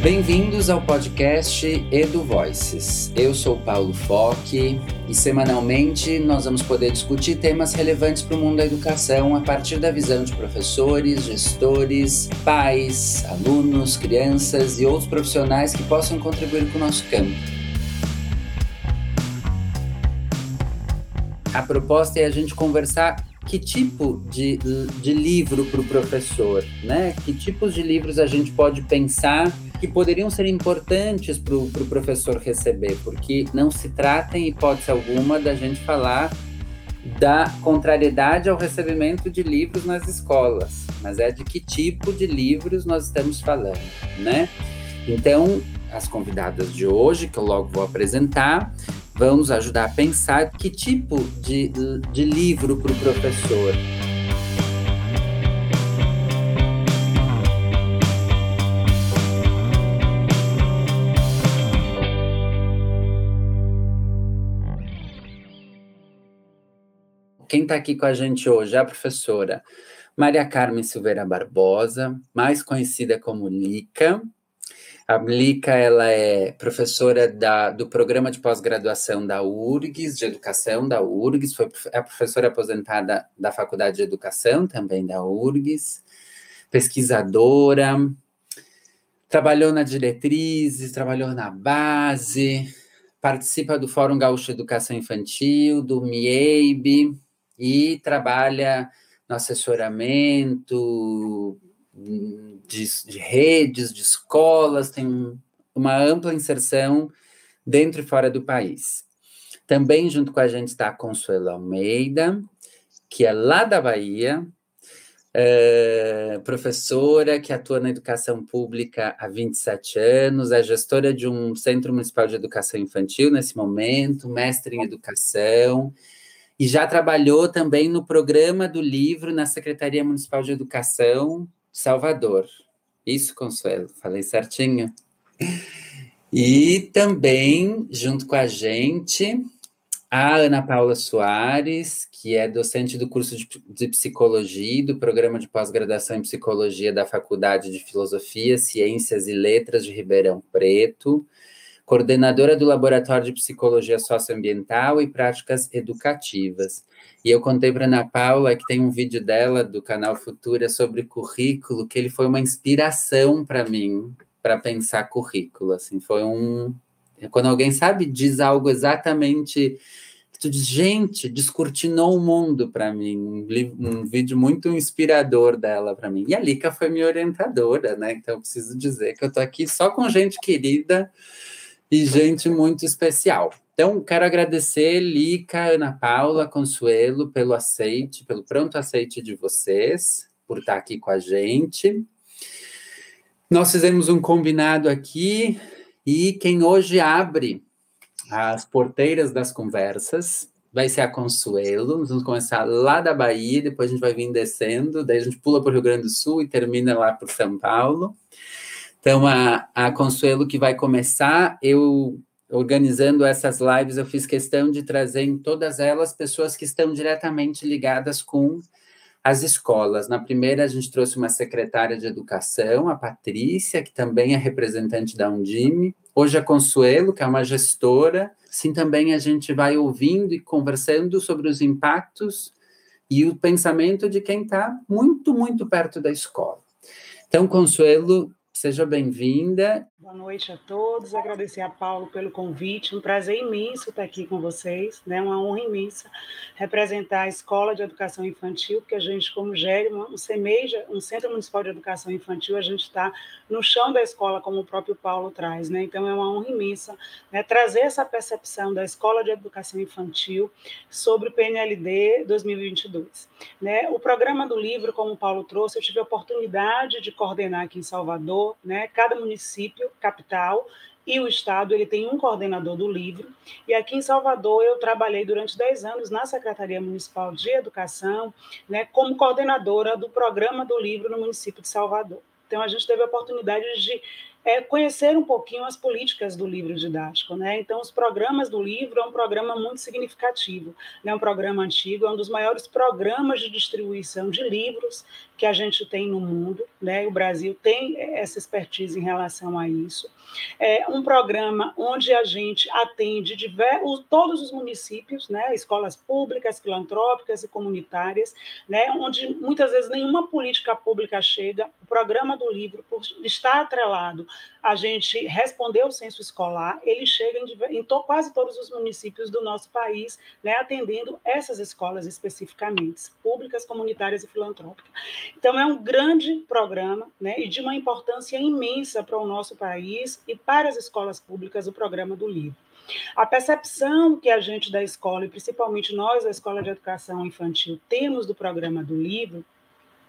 Bem-vindos ao podcast Edu Voices. Eu sou Paulo Foque e semanalmente nós vamos poder discutir temas relevantes para o mundo da educação a partir da visão de professores, gestores, pais, alunos, crianças e outros profissionais que possam contribuir com o nosso campo. A proposta é a gente conversar que tipo de, de livro para o professor, né? Que tipos de livros a gente pode pensar que poderiam ser importantes para o pro professor receber, porque não se trata, em hipótese alguma, da gente falar da contrariedade ao recebimento de livros nas escolas, mas é de que tipo de livros nós estamos falando, né? Então, as convidadas de hoje, que eu logo vou apresentar, vão nos ajudar a pensar que tipo de, de livro para o professor. Quem está aqui com a gente hoje é a professora Maria Carmen Silveira Barbosa, mais conhecida como Lica, a Blica, ela é professora da, do programa de pós-graduação da URGS, de educação da URGS, foi é professora aposentada da Faculdade de Educação, também da URGS, pesquisadora, trabalhou na diretrizes, trabalhou na base, participa do Fórum Gaúcho de Educação Infantil, do MIEIB, e trabalha no assessoramento, de, de redes, de escolas, tem uma ampla inserção dentro e fora do país. Também junto com a gente está a Consuelo Almeida, que é lá da Bahia, é, professora que atua na educação pública há 27 anos, é gestora de um Centro Municipal de Educação Infantil nesse momento, mestre em educação, e já trabalhou também no programa do livro na Secretaria Municipal de Educação Salvador. Isso, Consuelo, falei certinho. E também, junto com a gente, a Ana Paula Soares, que é docente do curso de, de Psicologia do programa de pós-graduação em Psicologia da Faculdade de Filosofia, Ciências e Letras de Ribeirão Preto, coordenadora do Laboratório de Psicologia Socioambiental e Práticas Educativas. E eu contei para Ana Paula que tem um vídeo dela do canal Futura sobre currículo, que ele foi uma inspiração para mim para pensar currículo. Assim, foi um quando alguém sabe diz algo exatamente tu diz, gente, descortinou o mundo para mim, um, um, vídeo muito inspirador dela para mim. E a Lica foi minha orientadora, né? Então eu preciso dizer que eu tô aqui só com gente querida e gente muito especial. Então, quero agradecer, Lica, Ana Paula, Consuelo, pelo aceite, pelo pronto aceite de vocês, por estar aqui com a gente. Nós fizemos um combinado aqui, e quem hoje abre as porteiras das conversas vai ser a Consuelo. Nós vamos começar lá da Bahia, depois a gente vai vir descendo, daí a gente pula para o Rio Grande do Sul e termina lá por São Paulo. Então, a, a Consuelo que vai começar, eu organizando essas lives, eu fiz questão de trazer em todas elas pessoas que estão diretamente ligadas com as escolas. Na primeira, a gente trouxe uma secretária de educação, a Patrícia, que também é representante da Undime. Hoje a Consuelo, que é uma gestora. Sim, também a gente vai ouvindo e conversando sobre os impactos e o pensamento de quem está muito, muito perto da escola. Então, Consuelo, Seja bem-vinda. Boa noite a todos. Agradecer a Paulo pelo convite. Um prazer imenso estar aqui com vocês, né? Uma honra imensa representar a Escola de Educação Infantil, porque a gente, como gere um CEMEJA, um Centro Municipal de Educação Infantil, a gente está no chão da escola, como o próprio Paulo traz, né? Então é uma honra imensa né? trazer essa percepção da Escola de Educação Infantil sobre o PNLD 2022. Né? O programa do livro, como o Paulo trouxe, eu tive a oportunidade de coordenar aqui em Salvador né? Cada município, capital e o estado, ele tem um coordenador do livro. E aqui em Salvador eu trabalhei durante 10 anos na Secretaria Municipal de Educação, né, como coordenadora do programa do livro no município de Salvador. Então a gente teve a oportunidade de é conhecer um pouquinho as políticas do livro didático. Né? Então, os programas do livro é um programa muito significativo, né? um programa antigo, é um dos maiores programas de distribuição de livros que a gente tem no mundo. Né? O Brasil tem essa expertise em relação a isso. É um programa onde a gente atende diversos, todos os municípios, né? escolas públicas, filantrópicas e comunitárias, né? onde muitas vezes nenhuma política pública chega. O programa do livro, por estar atrelado a gente responder o censo escolar, ele chega em, em to, quase todos os municípios do nosso país, né, atendendo essas escolas especificamente, públicas, comunitárias e filantrópicas. Então, é um grande programa né, e de uma importância imensa para o nosso país e para as escolas públicas o programa do livro. A percepção que a gente da escola, e principalmente nós da Escola de Educação Infantil, temos do programa do livro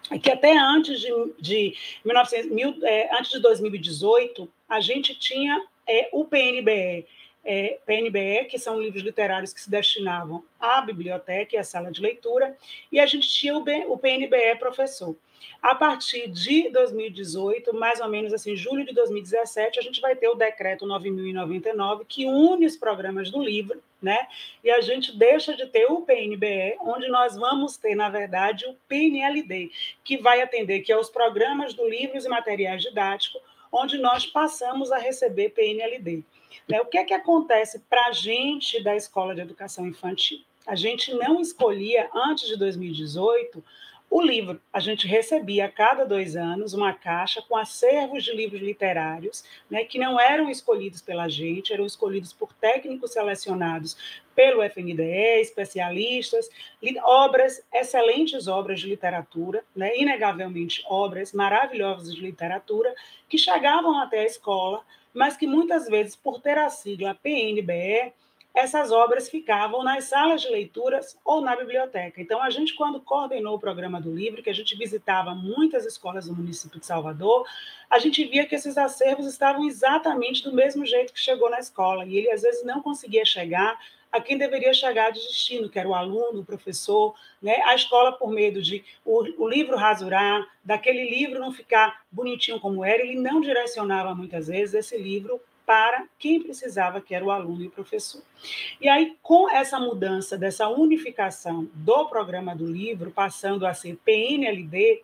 é que até antes de, de, 1900, mil, é, antes de 2018, a gente tinha é, o PNBE, é, PNBE, que são livros literários que se destinavam à biblioteca e à sala de leitura, e a gente tinha o, o PNBE professor. A partir de 2018, mais ou menos assim, julho de 2017, a gente vai ter o decreto 9099 que une os programas do livro, né? E a gente deixa de ter o PNBE, onde nós vamos ter, na verdade, o PNLD, que vai atender que é os programas do livros e materiais didáticos, onde nós passamos a receber PNLD. Né? O que é que acontece para a gente da Escola de Educação Infantil? A gente não escolhia, antes de 2018, o livro, a gente recebia a cada dois anos uma caixa com acervos de livros literários, né, que não eram escolhidos pela gente, eram escolhidos por técnicos selecionados pelo FNDE, especialistas, obras, excelentes obras de literatura, né, inegavelmente obras maravilhosas de literatura, que chegavam até a escola, mas que muitas vezes, por ter a sigla PNBE, essas obras ficavam nas salas de leituras ou na biblioteca. Então, a gente, quando coordenou o programa do livro, que a gente visitava muitas escolas do município de Salvador, a gente via que esses acervos estavam exatamente do mesmo jeito que chegou na escola, e ele, às vezes, não conseguia chegar a quem deveria chegar de destino, que era o aluno, o professor, né? a escola, por medo de o, o livro rasurar, daquele livro não ficar bonitinho como era, ele não direcionava muitas vezes esse livro para quem precisava, que era o aluno e o professor. E aí, com essa mudança, dessa unificação do programa do livro, passando a ser PNLD,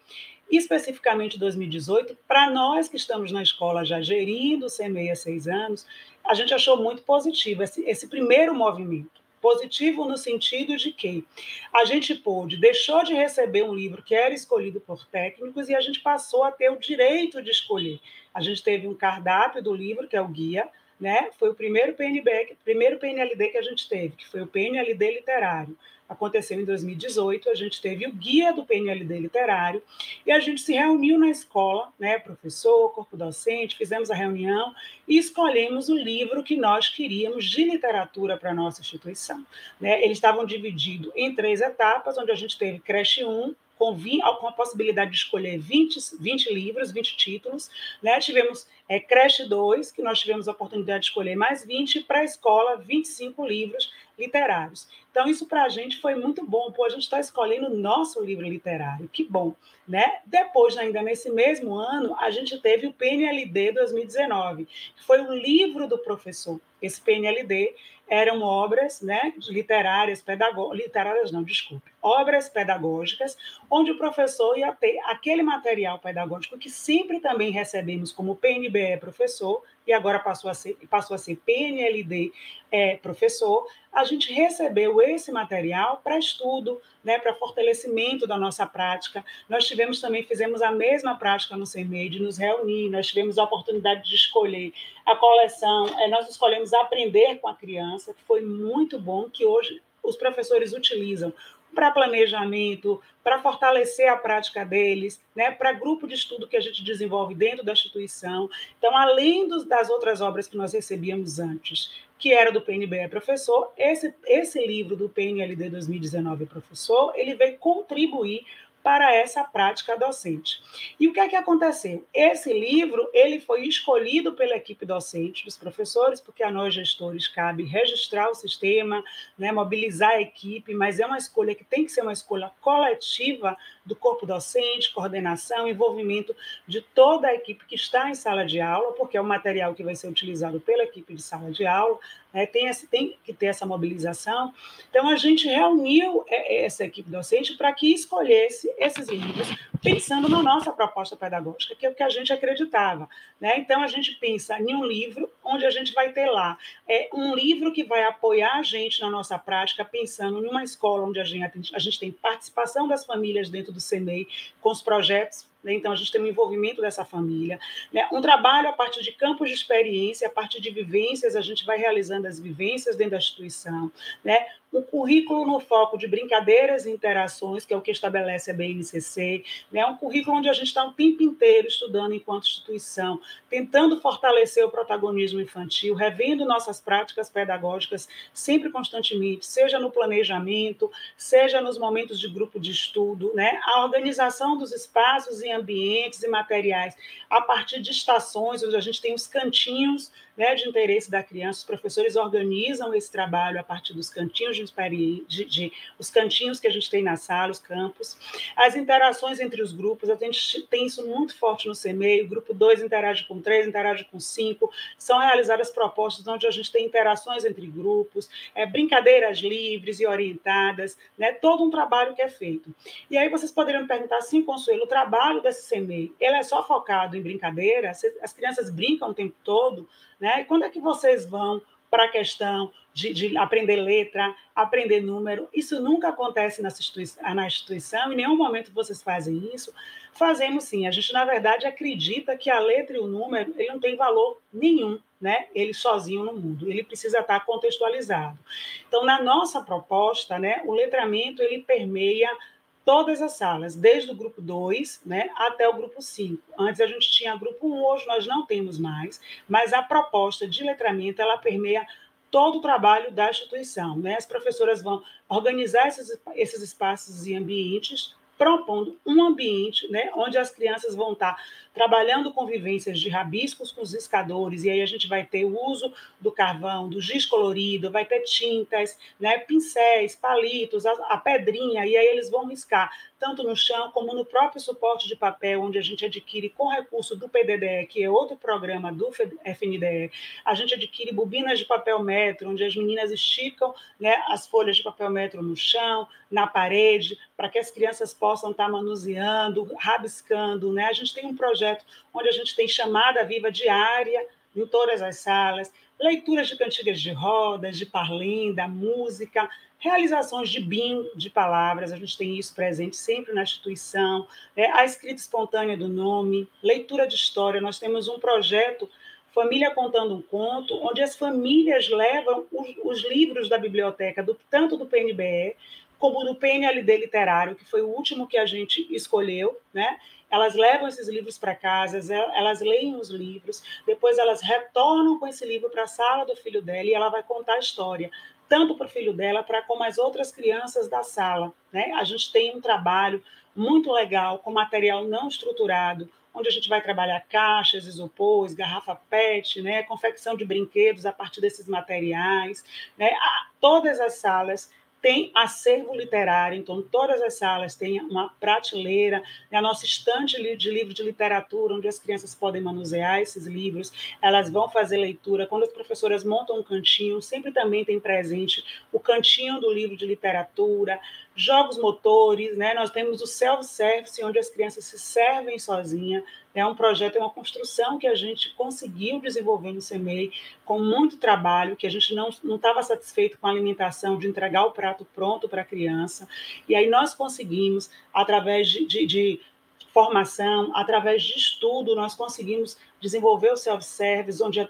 especificamente 2018, para nós que estamos na escola já gerindo CMEI há seis anos, a gente achou muito positivo esse, esse primeiro movimento. Positivo no sentido de que a gente pôde, deixou de receber um livro que era escolhido por técnicos e a gente passou a ter o direito de escolher. A gente teve um cardápio do livro, que é o guia, né? Foi o primeiro PNB, primeiro PNLD que a gente teve, que foi o PNLD literário aconteceu em 2018, a gente teve o guia do PNLD literário e a gente se reuniu na escola, né, professor, corpo docente, fizemos a reunião e escolhemos o livro que nós queríamos de literatura para a nossa instituição. Né? Eles estavam divididos em três etapas, onde a gente teve creche 1, com, com a possibilidade de escolher 20, 20 livros, 20 títulos. Né? Tivemos é, Creche 2, que nós tivemos a oportunidade de escolher mais 20, para a escola, 25 livros literários. Então, isso para a gente foi muito bom, pô, a gente está escolhendo o nosso livro literário, que bom. Né? Depois, ainda nesse mesmo ano, a gente teve o PNLD 2019, que foi o livro do professor. Esse PNLD eram obras né, literárias, pedagógicas, literárias não, desculpe, obras pedagógicas, onde o professor ia ter aquele material pedagógico que sempre também recebemos como PNBE professor, e agora passou a ser, passou a ser PNLD é, professor, a gente recebeu esse material para estudo, né, para fortalecimento da nossa prática. Nós tivemos também, fizemos a mesma prática no CEMEI, de nos reunir, nós tivemos a oportunidade de escolher a coleção, é, nós escolhemos aprender com a criança, que foi muito bom, que hoje os professores utilizam para planejamento, para fortalecer a prática deles, né, para grupo de estudo que a gente desenvolve dentro da instituição. Então, além dos, das outras obras que nós recebíamos antes, que era do PNBE Professor, esse, esse livro do PNLD 2019 Professor, ele veio contribuir para essa prática docente. E o que é que aconteceu? Esse livro ele foi escolhido pela equipe docente, dos professores, porque a nós gestores cabe registrar o sistema, né, mobilizar a equipe, mas é uma escolha que tem que ser uma escolha coletiva do corpo docente, coordenação, envolvimento de toda a equipe que está em sala de aula, porque é o material que vai ser utilizado pela equipe de sala de aula, né, tem, esse, tem que ter essa mobilização. Então, a gente reuniu é, é, essa equipe docente para que escolhesse esses livros, pensando na nossa proposta pedagógica, que é o que a gente acreditava. Né? Então, a gente pensa em um livro onde a gente vai ter lá é, um livro que vai apoiar a gente na nossa prática, pensando em uma escola onde a gente, a gente tem participação das famílias dentro do CEMEI, com os projetos né? Então, a gente tem um envolvimento dessa família. Né? Um trabalho a partir de campos de experiência, a partir de vivências, a gente vai realizando as vivências dentro da instituição. Né? um currículo no foco de brincadeiras e interações, que é o que estabelece a BNCC, né? um currículo onde a gente está o tempo inteiro estudando enquanto instituição, tentando fortalecer o protagonismo infantil, revendo nossas práticas pedagógicas sempre constantemente, seja no planejamento, seja nos momentos de grupo de estudo, né? a organização dos espaços e ambientes e materiais a partir de estações, onde a gente tem os cantinhos né, de interesse da criança, os professores organizam esse trabalho a partir dos cantinhos de, de, de, os cantinhos que a gente tem na sala, os campos, as interações entre os grupos, a gente tem isso muito forte no CMEI, o grupo 2 interage com 3, interage com 5, são realizadas propostas onde a gente tem interações entre grupos, é, brincadeiras livres e orientadas, né, todo um trabalho que é feito. E aí vocês poderiam perguntar assim, Consuelo, o trabalho desse CMEI, ele é só focado em brincadeira? As crianças brincam o tempo todo? Né? Quando é que vocês vão para a questão de, de, aprender letra, aprender número? Isso nunca acontece na instituição, na instituição, em nenhum momento vocês fazem isso. Fazemos sim. A gente, na verdade, acredita que a letra e o número ele não tem valor nenhum, né? Ele sozinho no mundo. Ele precisa estar contextualizado. Então, na nossa proposta, né, o letramento ele permeia todas as salas, desde o grupo 2 né, até o grupo 5. Antes a gente tinha grupo 1, um, hoje nós não temos mais, mas a proposta de letramento ela permeia todo o trabalho da instituição. Né? As professoras vão organizar esses, esses espaços e ambientes propondo um ambiente né, onde as crianças vão estar trabalhando convivências de rabiscos com os riscadores, e aí a gente vai ter o uso do carvão, do giz colorido, vai ter tintas, né, pincéis, palitos, a, a pedrinha, e aí eles vão riscar tanto no chão como no próprio suporte de papel, onde a gente adquire com recurso do PDDE, que é outro programa do FNDE, a gente adquire bobinas de papel metro, onde as meninas esticam né, as folhas de papel metro no chão, na parede, para que as crianças possam estar manuseando, rabiscando. Né? A gente tem um projeto onde a gente tem chamada viva diária em todas as salas, leituras de cantigas de rodas, de parlinda, música, realizações de bingo de palavras, a gente tem isso presente sempre na instituição, né? a escrita espontânea do nome, leitura de história, nós temos um projeto Família Contando um Conto, onde as famílias levam os, os livros da biblioteca, do, tanto do PNBE como do PNLD Literário, que foi o último que a gente escolheu, né? Elas levam esses livros para casa, elas leem os livros, depois elas retornam com esse livro para a sala do filho dela e ela vai contar a história, tanto para o filho dela, para como as outras crianças da sala. Né? A gente tem um trabalho muito legal com material não estruturado, onde a gente vai trabalhar caixas, isopores, garrafa PET, né? confecção de brinquedos a partir desses materiais. Né? Todas as salas tem acervo literário, então todas as salas têm uma prateleira, a nossa estante de livro de literatura, onde as crianças podem manusear esses livros, elas vão fazer leitura. Quando as professoras montam um cantinho, sempre também tem presente o cantinho do livro de literatura, jogos motores, né? Nós temos o self-service, onde as crianças se servem sozinhas. É um projeto, é uma construção que a gente conseguiu desenvolver no CEMEI com muito trabalho, que a gente não estava satisfeito com a alimentação, de entregar o prato pronto para a criança. E aí nós conseguimos, através de, de, de formação, através de estudo, nós conseguimos desenvolver o self-service, onde é,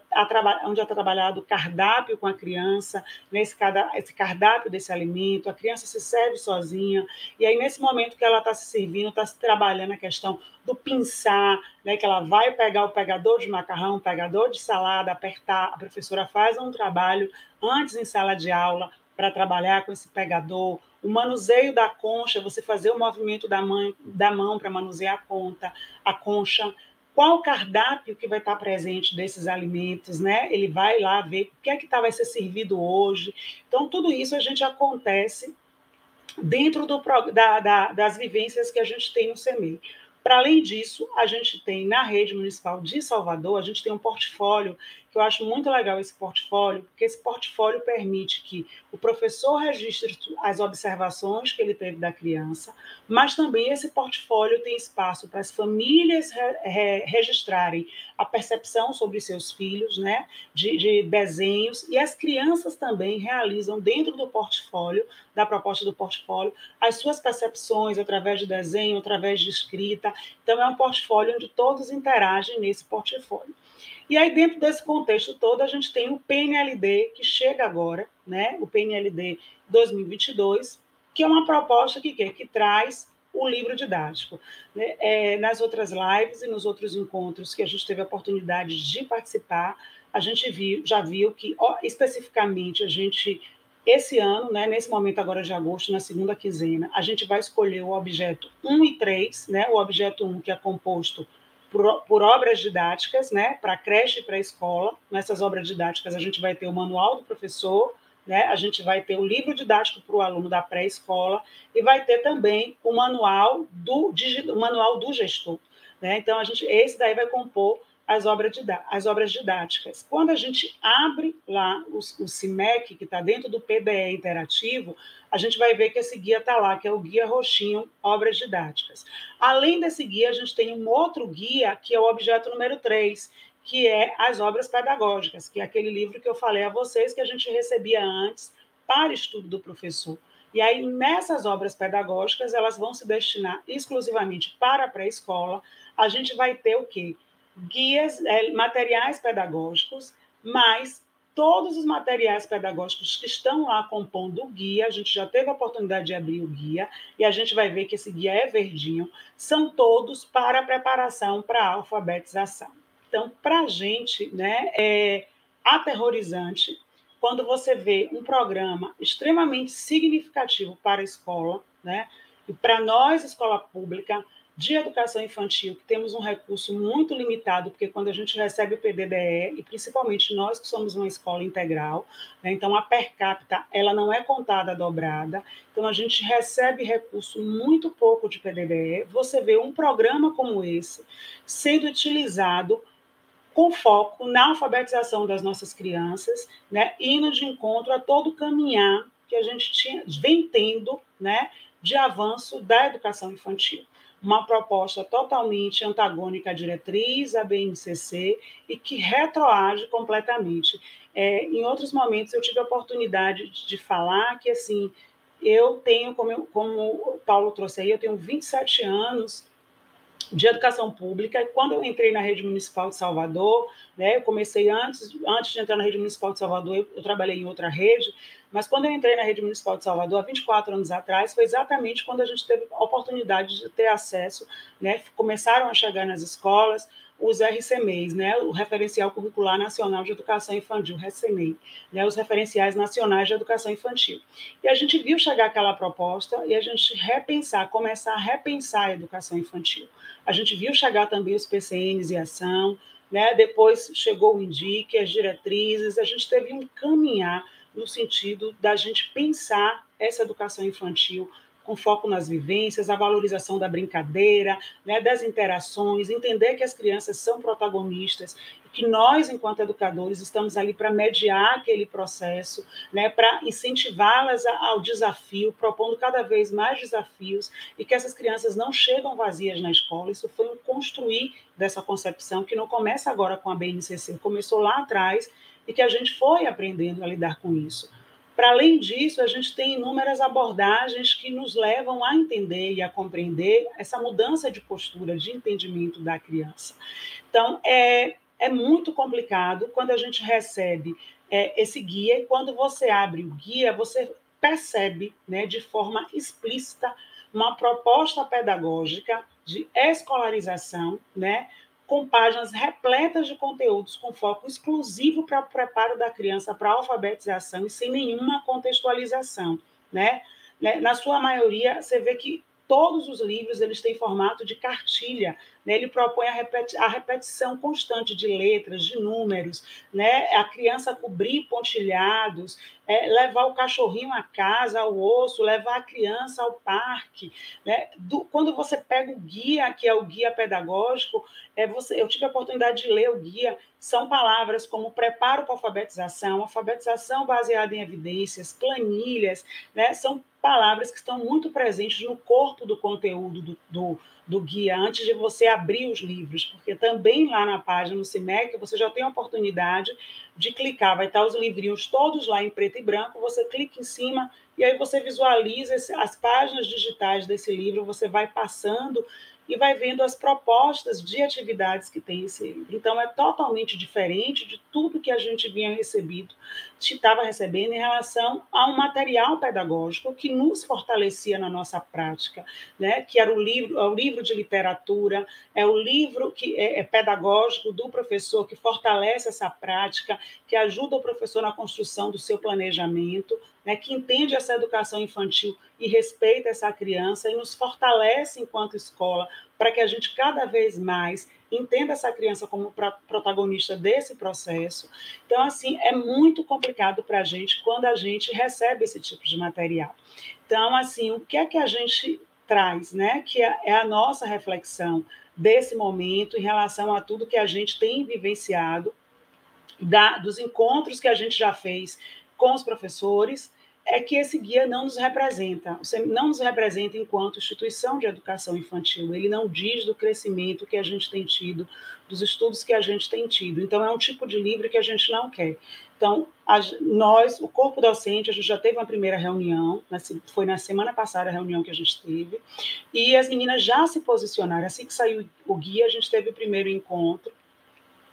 onde é trabalhado o cardápio com a criança, nesse esse cardápio desse alimento, a criança se serve sozinha, e aí nesse momento que ela está se servindo, está se trabalhando a questão do pinçar, né, que ela vai pegar o pegador de macarrão, o pegador de salada, apertar, a professora faz um trabalho antes em sala de aula para trabalhar com esse pegador, o manuseio da concha, você fazer o movimento da, mãe, da mão para manusear a conta, a concha, qual o cardápio que vai estar presente desses alimentos, né? Ele vai lá ver o que é que tá, vai ser servido hoje. Então, tudo isso a gente acontece dentro do, da, da, das vivências que a gente tem no CEMEI. Para além disso, a gente tem na rede municipal de Salvador, a gente tem um portfólio eu acho muito legal esse portfólio, porque esse portfólio permite que o professor registre as observações que ele teve da criança, mas também esse portfólio tem espaço para as famílias re, re, registrarem a percepção sobre seus filhos, né, de, de desenhos, e as crianças também realizam dentro do portfólio, da proposta do portfólio, as suas percepções através de desenho, através de escrita. Então, é um portfólio onde todos interagem nesse portfólio. E aí, dentro desse contexto todo, a gente tem o PNLD, que chega agora, né? o PNLD 2022, que é uma proposta que, que, que traz o livro didático. Né? É, nas outras lives e nos outros encontros que a gente teve a oportunidade de participar, a gente viu, já viu que, ó, especificamente, a gente, esse ano, né, nesse momento agora de agosto, na segunda quinzena, a gente vai escolher o objeto 1 e 3, né, o objeto 1, que é composto por, por obras didáticas, né, para creche e para escola. Nessas obras didáticas, a gente vai ter o manual do professor, né, a gente vai ter o livro didático para o aluno da pré-escola e vai ter também o manual do, o manual do gestor. Né? Então, a gente, esse daí vai compor as obras, as obras didáticas. Quando a gente abre lá o, o CIMEC, que está dentro do PDE interativo, a gente vai ver que esse guia está lá, que é o Guia Roxinho Obras Didáticas. Além desse guia, a gente tem um outro guia, que é o objeto número 3, que é as obras pedagógicas, que é aquele livro que eu falei a vocês que a gente recebia antes para estudo do professor. E aí, nessas obras pedagógicas, elas vão se destinar exclusivamente para a pré-escola. A gente vai ter o quê? Guias, é, materiais pedagógicos, mas todos os materiais pedagógicos que estão lá compondo o guia, a gente já teve a oportunidade de abrir o guia, e a gente vai ver que esse guia é verdinho, são todos para preparação para a alfabetização. Então, para a gente, né, é aterrorizante quando você vê um programa extremamente significativo para a escola, né, e para nós, escola pública, de educação infantil, que temos um recurso muito limitado, porque quando a gente recebe o PDDE, e principalmente nós que somos uma escola integral, né, então a per capita ela não é contada dobrada, então a gente recebe recurso muito pouco de PDDE. Você vê um programa como esse sendo utilizado com foco na alfabetização das nossas crianças, né, indo de encontro a todo caminhar que a gente tinha, vem tendo né, de avanço da educação infantil uma proposta totalmente antagônica à diretriz, à BNCC, e que retroage completamente. É, em outros momentos, eu tive a oportunidade de, falar que, assim, eu tenho, como, eu, como o Paulo trouxe aí, eu tenho 27 anos de educação pública, e quando eu entrei na rede municipal de Salvador, né, eu comecei antes, antes de entrar na rede municipal de Salvador, eu, eu trabalhei em outra rede, mas quando eu entrei na rede municipal de Salvador, há 24 anos atrás, foi exatamente quando a gente teve a oportunidade de ter acesso, né? começaram a chegar nas escolas os RCMEIs, né? o Referencial Curricular Nacional de Educação Infantil, RCMEI, né? os Referenciais Nacionais de Educação Infantil. E a gente viu chegar aquela proposta e a gente repensar, começar a repensar a educação infantil. A gente viu chegar também os PCNs e ação, né? depois chegou o INDIC, as diretrizes, a gente teve um caminhar no sentido da gente pensar essa educação infantil com foco nas vivências, a valorização da brincadeira, né, das interações, entender que as crianças são protagonistas e que nós, enquanto educadores, estamos ali para mediar aquele processo, né, para incentivá-las ao desafio, propondo cada vez mais desafios e que essas crianças não chegam vazias na escola. Isso foi um construir dessa concepção que não começa agora com a BNCC, começou lá atrás e que a gente foi aprendendo a lidar com isso. Para além disso, a gente tem inúmeras abordagens que nos levam a entender e a compreender essa mudança de postura, de entendimento da criança. Então, é, é muito complicado quando a gente recebe é, esse guia e quando você abre o guia, você percebe né, de forma explícita uma proposta pedagógica de escolarização, né, com páginas repletas de conteúdos com foco exclusivo para o preparo da criança para a alfabetização e sem nenhuma contextualização, né? né, na sua maioria, você vê que todos os livros eles têm formato de cartilha. Né? Ele propõe a, repeti a, repetição constante de letras, de números, né? a criança cobrir pontilhados, é, levar o cachorrinho à casa, ao osso, levar a criança ao parque. Né? Do, quando você pega o guia, que é o guia pedagógico, é você, eu tive a oportunidade de ler o guia, são palavras como preparo para alfabetização, alfabetização baseada em evidências, planilhas, né? são palavras que estão muito presentes no corpo do conteúdo do, do, do, guia, antes de você abrir os livros, porque também lá na página, no CIMEC, você já tem a oportunidade de clicar, vai estar os livrinhos todos lá em preto e branco, você clica em cima e aí você visualiza as páginas digitais desse livro, você vai passando e vai vendo as propostas de atividades que tem esse livro. Então, é totalmente diferente de tudo que a gente vinha recebido, estava recebendo em relação a um material pedagógico que nos fortalecia na nossa prática, né? que era o livro, é o livro de literatura, é o livro que é, é pedagógico do professor, que fortalece essa prática, que ajuda o professor na construção do seu planejamento, né, que entende essa educação infantil e respeita essa criança e nos fortalece enquanto escola para que a gente cada vez mais entenda essa criança como protagonista desse processo. Então, assim, é muito complicado para a gente quando a gente recebe esse tipo de material. Então, assim, o que é que a gente traz, né? Que é, é a nossa reflexão desse momento em relação a tudo que a gente tem vivenciado, da, dos encontros que a gente já fez com os professores, é que esse guia não nos representa, não nos representa enquanto instituição de educação infantil. Ele não diz do crescimento que a gente tem tido, dos estudos que a gente tem tido. Então, é um tipo de livro que a gente não quer. Então, nós, o corpo docente, a gente já teve uma primeira reunião, foi na semana passada a reunião que a gente teve, e as meninas já se posicionaram. Assim que saiu o guia, a gente teve o primeiro encontro,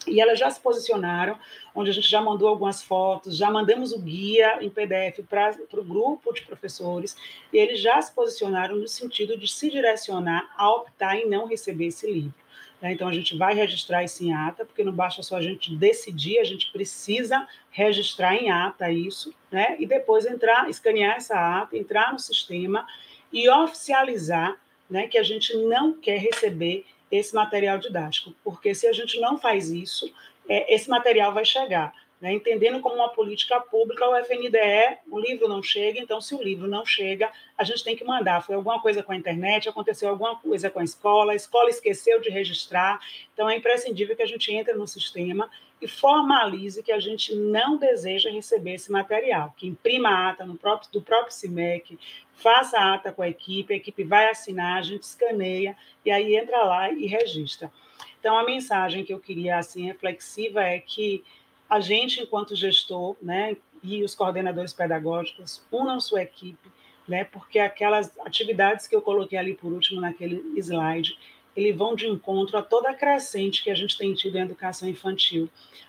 e elas já se posicionaram, onde a gente já mandou algumas fotos, já mandamos o guia em PDF para o grupo de professores, e eles já se posicionaram no sentido de se direcionar a optar em não receber esse livro. Né? Então, a gente vai registrar isso em ata, porque não basta só a gente decidir, a gente precisa registrar em ata isso, né? e depois entrar, escanear essa ata, entrar no sistema e oficializar né, que a gente não quer receber esse material didático, porque se a gente não faz isso, é, esse material vai chegar. Né? Entendendo como uma política pública, o FNDE, o livro não chega, então, se o livro não chega, a gente tem que mandar. Foi alguma coisa com a internet, aconteceu alguma coisa com a escola, a escola esqueceu de registrar, então é imprescindível que a gente entre no sistema e formalize que a gente não deseja receber esse material, que imprima a ata no próprio, do próprio CIMEC, faça a ata com a equipe, a equipe vai assinar, a gente escaneia e aí entra lá e registra. Então, a mensagem que eu queria, assim, reflexiva é que a gente, enquanto gestor, né, e os coordenadores pedagógicos, unam sua equipe, né, porque aquelas atividades que eu coloquei ali por último naquele slide, eles vão de encontro a toda a crescente que a gente tem tido em educação infantil,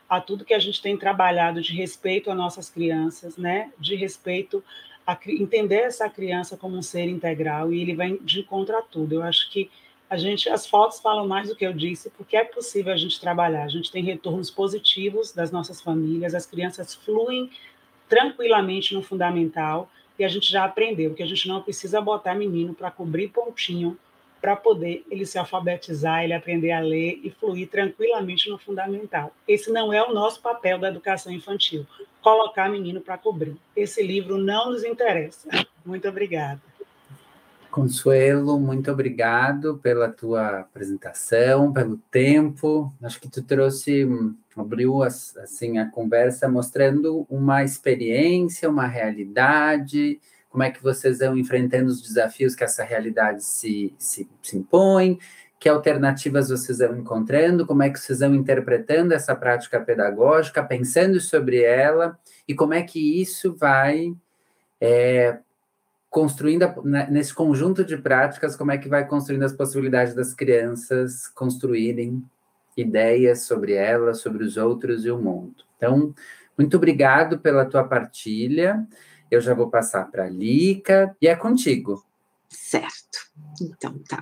a tudo que a gente tem trabalhado de respeito às nossas crianças, né, de respeito a entender essa criança como um ser integral e ele vai de encontro a tudo. Eu acho que a gente, as fotos falam mais do que eu disse, porque é possível a gente trabalhar. A gente tem retornos positivos das nossas famílias, as crianças fluem tranquilamente no fundamental e a gente já aprendeu que a gente não precisa botar menino para cobrir pontinho para poder ele se alfabetizar, ele aprender a ler e fluir tranquilamente no fundamental. Esse não é o nosso papel da educação infantil, colocar menino para cobrir. Esse livro não nos interessa. Muito obrigada. Consuelo, muito obrigado pela tua apresentação, pelo tempo. Acho que tu trouxe, abriu assim a conversa mostrando uma experiência, uma realidade, como é que vocês vão enfrentando os desafios que essa realidade se, se, se impõe, que alternativas vocês vão encontrando, como é que vocês vão interpretando essa prática pedagógica, pensando sobre ela, e como é que isso vai é, construindo, nesse conjunto de práticas, como é que vai construindo as possibilidades das crianças construírem ideias sobre ela, sobre os outros e o mundo. Então, muito obrigado pela tua partilha. Eu já vou passar para a Lica e é contigo. Certo. Então tá.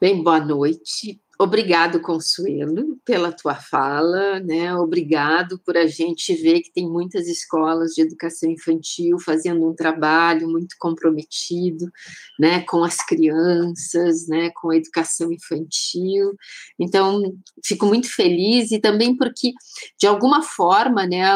Bem, boa noite. Obrigado, Consuelo, pela tua fala, né? Obrigado por a gente ver que tem muitas escolas de educação infantil fazendo um trabalho muito comprometido, né, com as crianças, né, com a educação infantil. Então, fico muito feliz e também porque de alguma forma, né,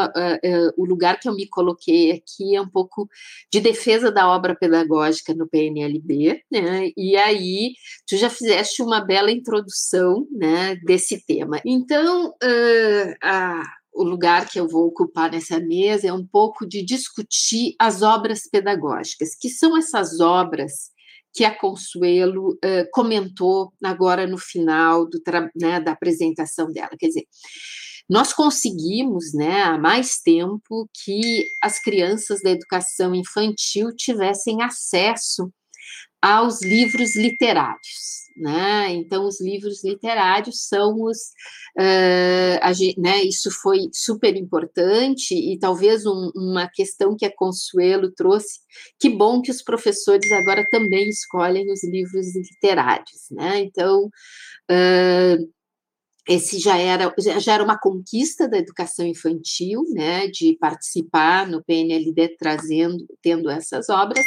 o lugar que eu me coloquei aqui é um pouco de defesa da obra pedagógica no PNLB, né? E aí tu já fizeste uma bela introdução discussão né, desse tema. Então, uh, a, o lugar que eu vou ocupar nessa mesa é um pouco de discutir as obras pedagógicas, que são essas obras que a Consuelo uh, comentou agora no final do, né, da apresentação dela. Quer dizer, nós conseguimos, né, há mais tempo que as crianças da educação infantil tivessem acesso aos livros literários né? Então, os livros literários são os. Uh, a, né, isso foi super importante e talvez um, uma questão que a Consuelo trouxe. Que bom que os professores agora também escolhem os livros literários, né? Então. Uh, esse já era, já era uma conquista da educação infantil, né, de participar no PNLD trazendo, tendo essas obras,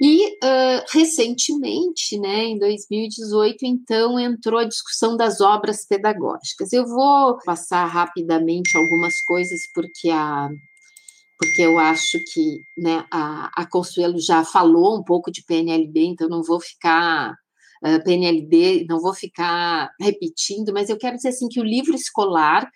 e uh, recentemente, né, em 2018, então entrou a discussão das obras pedagógicas. Eu vou passar rapidamente algumas coisas porque a porque eu acho que né, a, a Consuelo já falou um pouco de PNLD, então não vou ficar uh, não vou ficar repetindo, mas eu quero dizer assim que o livro escolar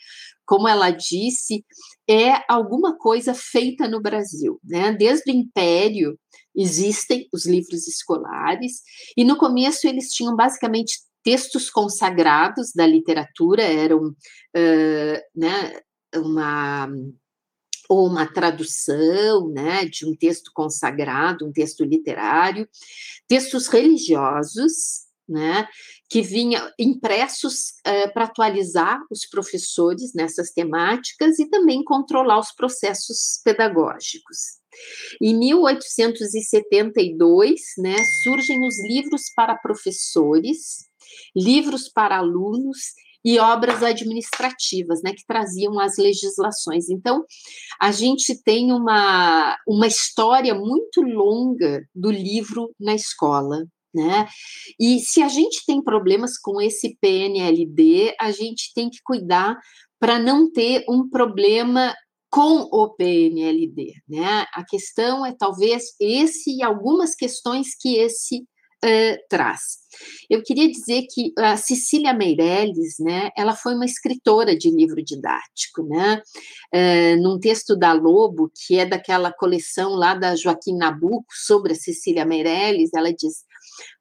como ela disse, é alguma coisa feita no Brasil. Né? Desde o Império existem os livros escolares, e no começo eles tinham basicamente textos consagrados da literatura, eram uh, né, uma ou uma tradução né, de um texto consagrado, um texto literário, textos religiosos, né, que vinha impressos é, para atualizar os professores nessas temáticas e também controlar os processos pedagógicos. Em 1872, né, surgem os livros para professores, livros para alunos e obras administrativas, né, que traziam as legislações. Então, a gente tem uma, uma história muito longa do livro na escola, né? E se a gente tem problemas com esse PNLD, a gente tem que cuidar para não ter um problema com o PNLD, né? A questão é talvez esse e algumas questões que esse uh, traz. Eu queria dizer que a Cecília Meirelles, né, ela foi uma escritora de livro didático, né, uh, num texto da Lobo, que é daquela coleção lá da Joaquim Nabuco, sobre a Cecília Meirelles, ela diz,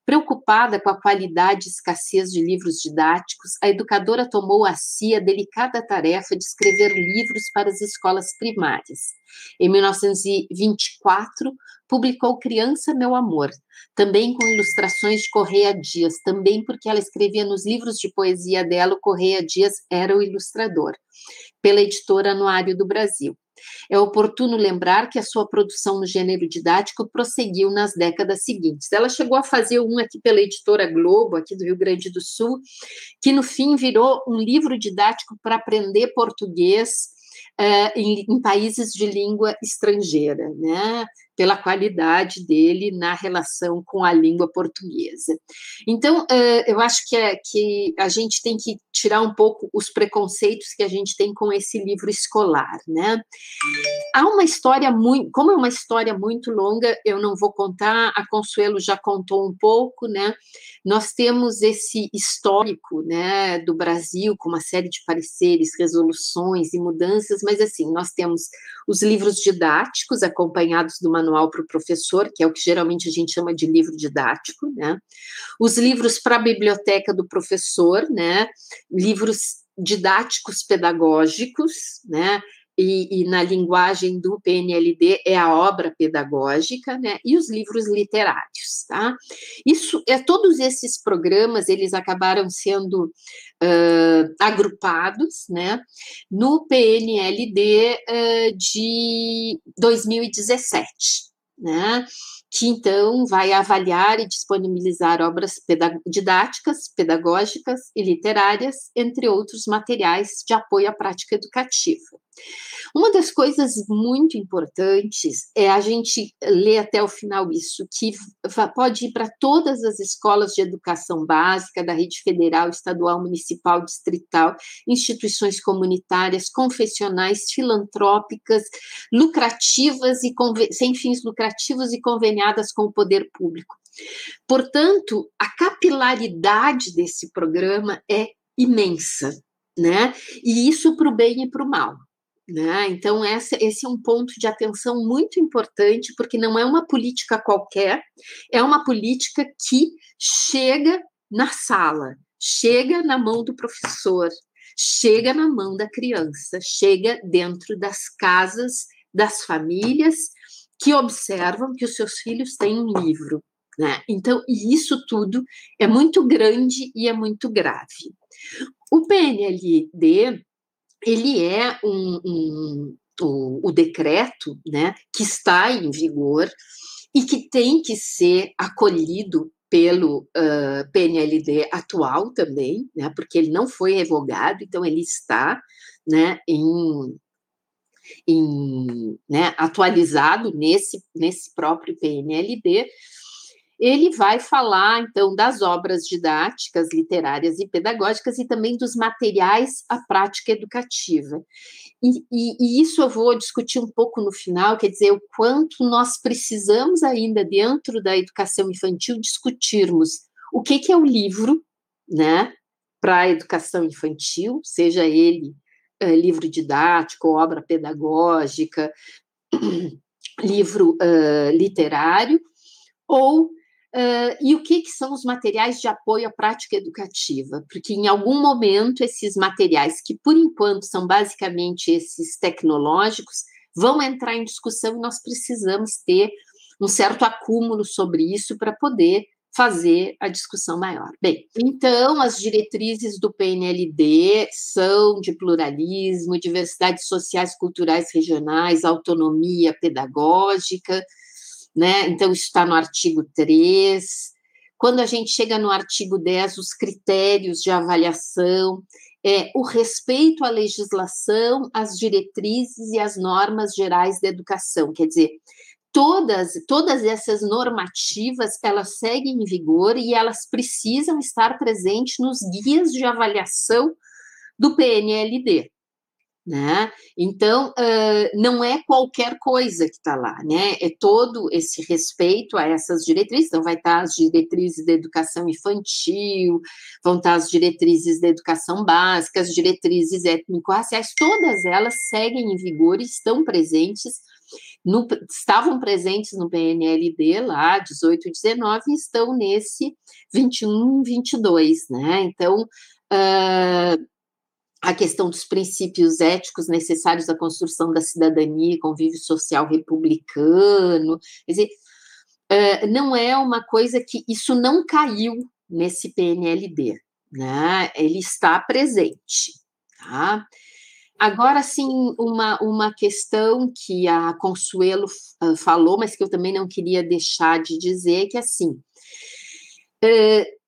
Preocupada com a qualidade e escassez de livros didáticos, a educadora tomou a si a delicada tarefa de escrever livros para as escolas primárias. Em 1924, publicou Criança Meu Amor, também com ilustrações de Correia Dias, também porque ela escrevia nos livros de poesia dela, o Correia Dias era o ilustrador, pela editora Anuário do Brasil. É oportuno lembrar que a sua produção no gênero didático prosseguiu nas décadas seguintes. Ela chegou a fazer um aqui pela editora Globo, aqui do Rio Grande do Sul, que no fim virou um livro didático para aprender português uh, em, em, países de língua estrangeira, né? pela qualidade dele na relação com a língua portuguesa. Então, uh, eu acho que, é, que a gente tem que tirar um pouco os preconceitos que a gente tem com esse livro escolar, né? Há uma história muito, como é uma história muito longa, eu não vou contar, a Consuelo já contou um pouco, né? Nós temos esse histórico, né, do Brasil com uma série de pareceres, resoluções e mudanças, mas assim, nós temos os livros didáticos acompanhados do manual para o professor, que é o que geralmente a gente chama de livro didático, né? Os livros para a biblioteca do professor, né? Livros didáticos pedagógicos, né? E, e, na linguagem do PNLD é a obra pedagógica, né, e os livros literários, tá? Isso, é todos esses programas, eles acabaram sendo uh, agrupados, né, no PNLD uh, de 2017, né, que então vai avaliar e disponibilizar obras pedag didáticas, pedagógicas e literárias, entre outros materiais de apoio à prática educativa. Uma das coisas muito importantes é a gente ler até o final isso, que pode ir para todas as escolas de educação básica da rede federal, estadual, municipal, distrital, instituições comunitárias, confessionais, filantrópicas, lucrativas e sem fins lucrativos e conveniadas com o poder público. Portanto, a capilaridade desse programa é imensa, né? E isso para o bem e para o mal. Né? Então, essa, esse é um ponto de atenção muito importante, porque não é uma política qualquer, é uma política que chega na sala, chega na mão do professor, chega na mão da criança, chega dentro das casas das famílias que observam que os seus filhos têm um livro. Né? Então, isso tudo é muito grande e é muito grave. O PNLD ele é um, um o, o, decreto, né, que está em vigor e que tem que ser acolhido pelo uh, PNLD atual também, né, porque ele não foi revogado, então ele está, né, em, em né, atualizado nesse, nesse próprio PNLD, ele vai falar, então, das obras didáticas, literárias e pedagógicas e também dos materiais à prática educativa. E, e, e, isso eu vou discutir um pouco no final, quer dizer, o quanto nós precisamos ainda, dentro da educação infantil, discutirmos o que, que é o livro, né, para a educação infantil, seja ele é, livro didático, obra pedagógica, livro uh, literário, ou Uh, e o que, que, são os materiais de apoio à prática educativa? Porque em algum momento esses materiais, que por enquanto são basicamente esses tecnológicos, vão entrar em discussão e nós precisamos ter um certo acúmulo sobre isso para poder fazer a discussão maior. Bem, então as diretrizes do PNLD são de pluralismo, diversidades sociais, culturais, regionais, autonomia pedagógica, né? Então, isso está no artigo 3. Quando a gente chega no artigo 10, os critérios de avaliação, é o respeito à legislação, às diretrizes e às normas gerais da educação. Quer dizer, todas, todas essas normativas, elas seguem em vigor e elas precisam estar presentes nos guias de avaliação do PNLD né? Então, uh, não é qualquer coisa que está lá, né? É todo esse respeito a essas diretrizes. Então, vai estar tá as diretrizes da educação infantil, vão estar tá as diretrizes da educação básica, as diretrizes étnico-raciais, todas elas seguem em vigor e estão presentes. No, estavam presentes no PNLD lá, 18 e 19, e estão nesse 21 22, né? Então, uh, a questão dos princípios éticos necessários à construção da cidadania, convívio social republicano. Quer dizer, uh, não é uma coisa que isso não caiu nesse PNLD, né? Ele está presente, tá? Agora, sim, uma, uma questão que a Consuelo uh, falou, mas que eu também não queria deixar de dizer, que assim, uh,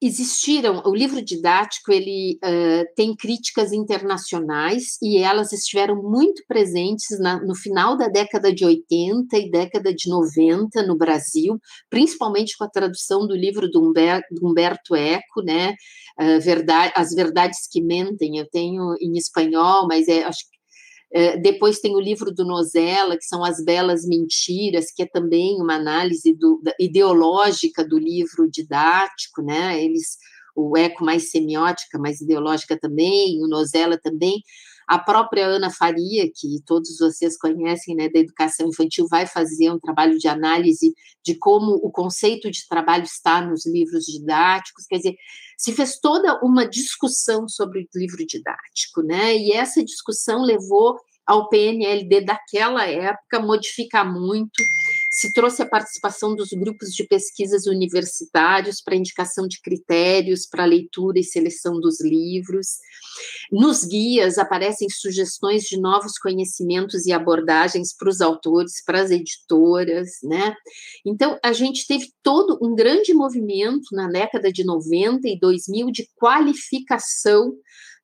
existiram, o livro didático ele uh, tem críticas internacionais e elas estiveram muito presentes na, no final da década de 80 e década de 90 no Brasil, principalmente com a tradução do livro do Humberto, do Humberto Eco, né, uh, verdade, As Verdades que Mentem, eu tenho em espanhol, mas é, acho que depois tem o livro do Nozella, que são As Belas Mentiras, que é também uma análise do, ideológica do livro didático, né? Eles, o Eco mais semiótica, mais ideológica também, o Nozella também. A própria Ana Faria, que todos vocês conhecem, né, da educação infantil, vai fazer um trabalho de análise de como o conceito de trabalho está nos livros didáticos. Quer dizer, se fez toda uma discussão sobre o livro didático, né? E essa discussão levou ao PNLD daquela época modificar muito se trouxe a participação dos grupos de pesquisas universitários para indicação de critérios para leitura e seleção dos livros. Nos guias aparecem sugestões de novos conhecimentos e abordagens para os autores, para as editoras, né? Então, a gente teve todo um grande movimento na década de 90 e 2000 de qualificação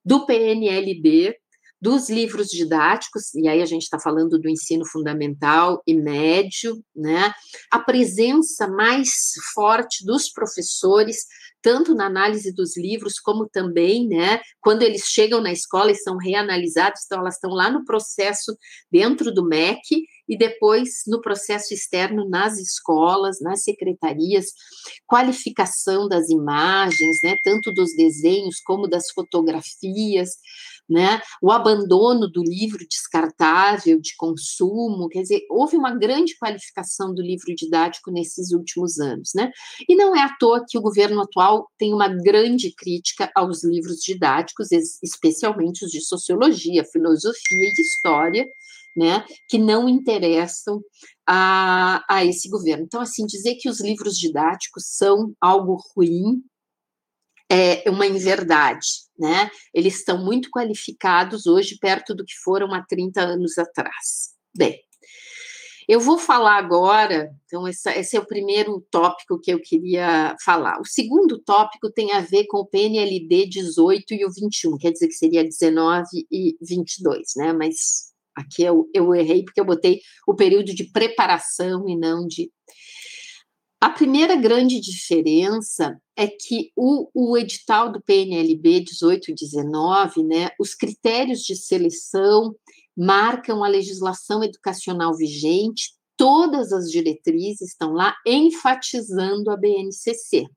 do PNLD, dos livros didáticos, e aí a gente está falando do ensino fundamental e médio, né? A presença mais forte dos professores, tanto na análise dos livros, como também, né, quando eles chegam na escola e são reanalisados, então elas estão lá no processo dentro do MEC e depois no processo externo nas escolas, nas secretarias, qualificação das imagens, né, tanto dos desenhos como das fotografias, né? O abandono do livro descartável de consumo, quer dizer, houve uma grande qualificação do livro didático nesses últimos anos, né? E não é à toa que o governo atual tem uma grande crítica aos livros didáticos, especialmente os de sociologia, filosofia e história, né, que não interessam a, a esse governo. Então, assim, dizer que os livros didáticos são algo ruim é uma inverdade, né? Eles estão muito qualificados hoje, perto do que foram há 30 anos atrás. Bem, eu vou falar agora, então, essa, esse é o primeiro tópico que eu queria falar. O segundo tópico tem a ver com o PNLD 18 e o 21, quer dizer que seria 19 e 22, né? Mas aqui eu, eu errei porque eu botei o período de preparação e não de a primeira grande diferença é que o, o edital do PNLB 1819, né, os critérios de seleção marcam a legislação educacional vigente, todas as diretrizes estão lá enfatizando a BNCC.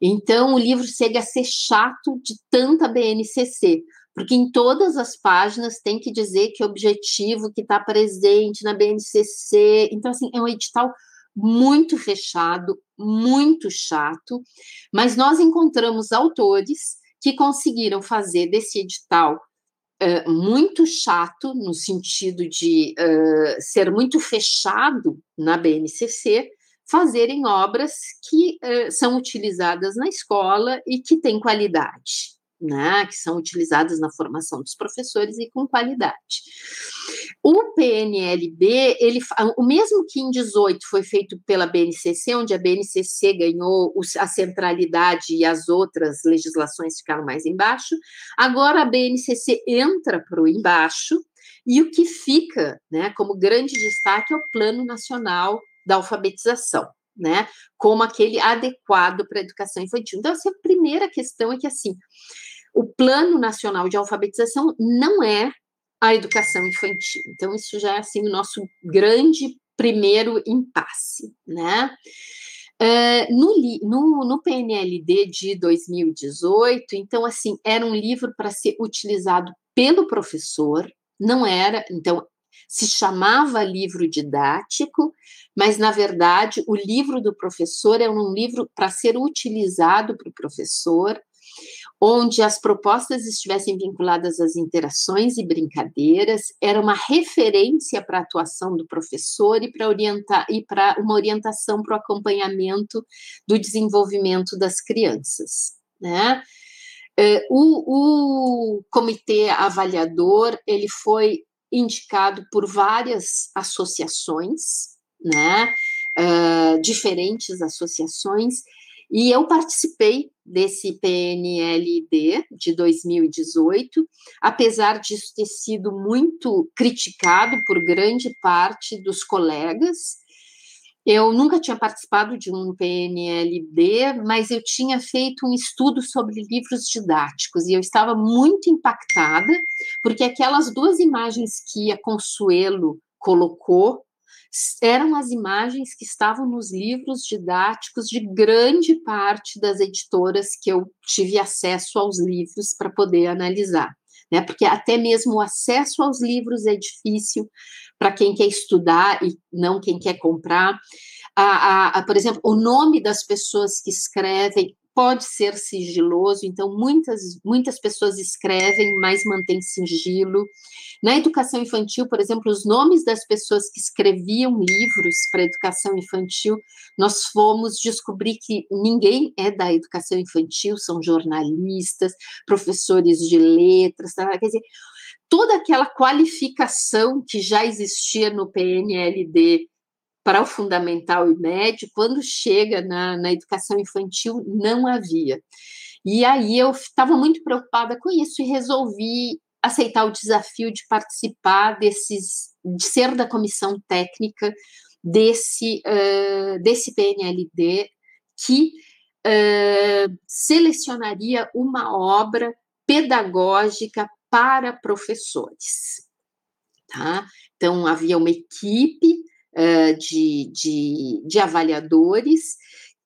Então, o livro chega a ser chato de tanta BNCC, porque em todas as páginas tem que dizer que objetivo que está presente na BNCC. Então, assim, é um edital muito fechado, muito chato, mas nós encontramos autores que conseguiram fazer desse edital uh, muito chato, no sentido de uh, ser muito fechado na BNCC, fazerem obras que uh, são utilizadas na escola e que têm qualidade né, que são utilizadas na formação dos professores e com qualidade. O PNLB, ele, o mesmo que em 18 foi feito pela BNCC, onde a BNCC ganhou a centralidade e as outras legislações ficaram mais embaixo, agora a BNCC entra para o embaixo e o que fica né, como grande destaque é o Plano Nacional da Alfabetização. Né, como aquele adequado para a educação infantil. Então, essa é primeira questão é que, assim, o Plano Nacional de Alfabetização não é a educação infantil. Então, isso já é assim, o nosso grande primeiro impasse, né? Uh, no, no, no, PNLD de 2018, então, assim, era um livro para ser utilizado pelo professor, não era, então, se chamava livro didático, mas, na verdade, o livro do professor é um livro para ser utilizado para o professor, onde as propostas estivessem vinculadas às interações e brincadeiras, era uma referência para a atuação do professor e para orientar e para uma orientação para o acompanhamento do desenvolvimento das crianças, né? É, o, o comitê avaliador ele foi indicado por várias associações, né? Uh, diferentes associações e eu participei desse PNLD de 2018, apesar disso ter sido muito criticado por grande parte dos colegas. Eu nunca tinha participado de um PNLD, mas eu tinha feito um estudo sobre livros didáticos e eu estava muito impactada, porque aquelas duas imagens que a Consuelo colocou eram as imagens que estavam nos livros didáticos de grande parte das editoras que eu tive acesso aos livros para poder analisar. Né? Porque até mesmo o acesso aos livros é difícil para quem quer estudar e não quem quer comprar. A, a, a, por exemplo, o nome das pessoas que escrevem pode ser sigiloso, então muitas, muitas pessoas escrevem, mas mantém sigilo. Na educação infantil, por exemplo, os nomes das pessoas que escreviam livros para educação infantil, nós fomos descobrir que ninguém é da educação infantil, são jornalistas, professores de letras, tá? quer dizer, toda aquela qualificação que já existia no PNLD para o fundamental e médio, quando chega na, na educação infantil, não havia. E aí eu estava muito preocupada com isso e resolvi aceitar o desafio de participar desses, de ser da comissão técnica desse, uh, desse PNLD que uh, selecionaria uma obra pedagógica para professores. Tá? Então, havia uma equipe de, de, de, avaliadores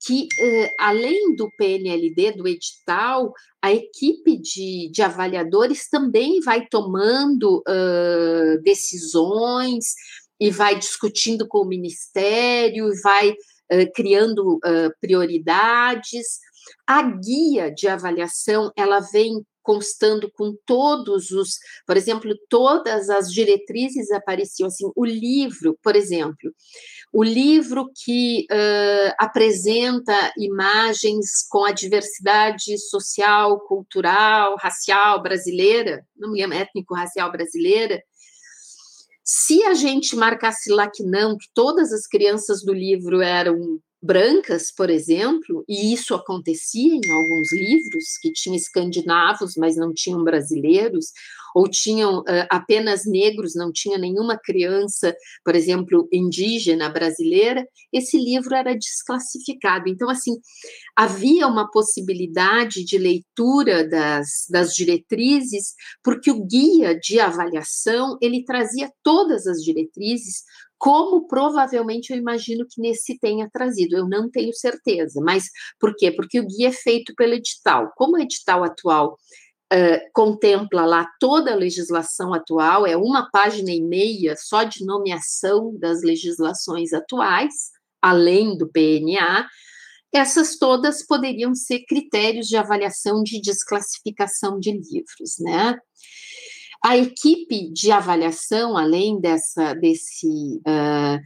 que, uh, além do PNLD, do edital, a equipe de, de avaliadores também vai tomando uh, decisões e vai discutindo com o Ministério, vai criando prioridades. A guia de avaliação ela vem constando com todos os, por exemplo, todas as diretrizes apareciam assim. O livro, por exemplo, o livro que uh, apresenta imagens com a diversidade social, cultural, racial brasileira, não me lembro, étnico-racial brasileira, se a gente marcasse lá que não, que todas as crianças do livro eram brancas, por exemplo, e isso acontecia em alguns livros que tinham escandinavos, mas não tinham brasileiros, ou tinham uh, apenas negros, não tinha nenhuma criança, por exemplo, indígena brasileira, esse livro era desclassificado. Então, assim, havia uma possibilidade de leitura das, das diretrizes, porque o guia de avaliação, ele trazia todas as diretrizes como provavelmente eu imagino que nesse tenha trazido. Eu não tenho certeza, mas por quê? Porque o guia é feito pelo edital. Como o edital atual uh, contempla lá toda a legislação atual, é uma página e meia só de nomeação das legislações atuais, além do PNA, essas todas poderiam ser critérios de avaliação de desclassificação de livros, né? A equipe de avaliação, além dessa, desse, uh,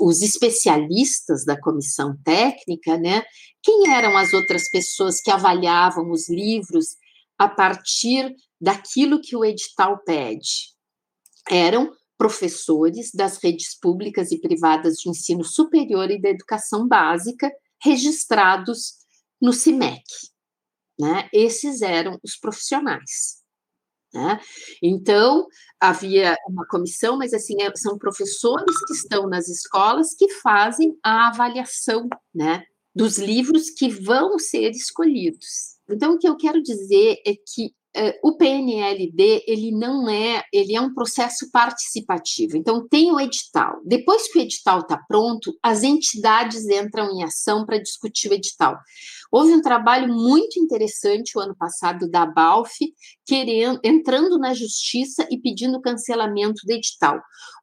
os especialistas da comissão técnica, né? Quem eram as outras pessoas que avaliavam os livros a partir daquilo que o edital pede? Eram professores das redes públicas e privadas de ensino superior e da educação básica registrados no CIMEC. Né? Esses eram os profissionais. Né? Então, havia uma comissão, mas assim, é, são professores que estão nas escolas que fazem a avaliação né, dos livros que vão ser escolhidos. Então, o que eu quero dizer é que o PNLD ele não é, ele é um processo participativo. Então tem o edital. Depois que o edital está pronto, as entidades entram em ação para discutir o edital. Houve um trabalho muito interessante o ano passado da Balf, querendo, entrando na justiça e pedindo cancelamento do edital.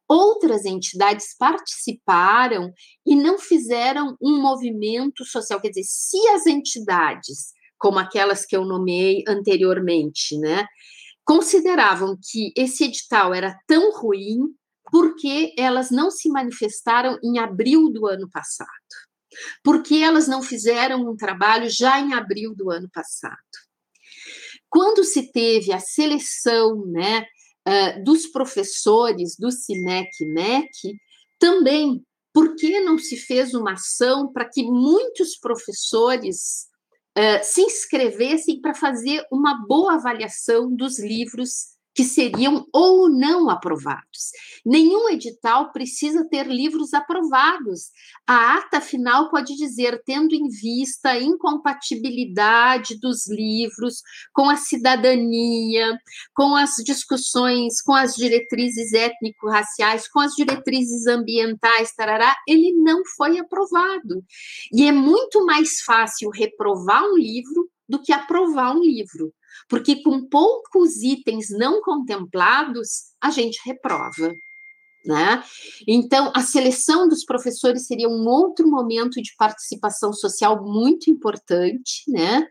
Outras entidades participaram e não fizeram um movimento social. Quer dizer, se as entidades como aquelas que eu nomeei anteriormente, né? Consideravam que esse edital era tão ruim porque elas não se manifestaram em abril do ano passado. Porque elas não fizeram um trabalho já em abril do ano passado. Quando se teve a seleção, né, uh, dos professores do CIMEC-MEC, também, por que não se fez uma ação para que muitos professores se inscrevessem para fazer uma boa avaliação dos livros que seriam ou não aprovados. Nenhum edital precisa ter livros aprovados. A ata final pode dizer, tendo em vista a incompatibilidade dos livros com a cidadania, com as discussões, com as diretrizes étnico-raciais, com as diretrizes ambientais, tarará, ele não foi aprovado. E é muito mais fácil reprovar um livro do que aprovar um livro porque com poucos itens não contemplados, a gente reprova. Né? Então, a seleção dos professores seria um outro momento de participação social muito importante, né?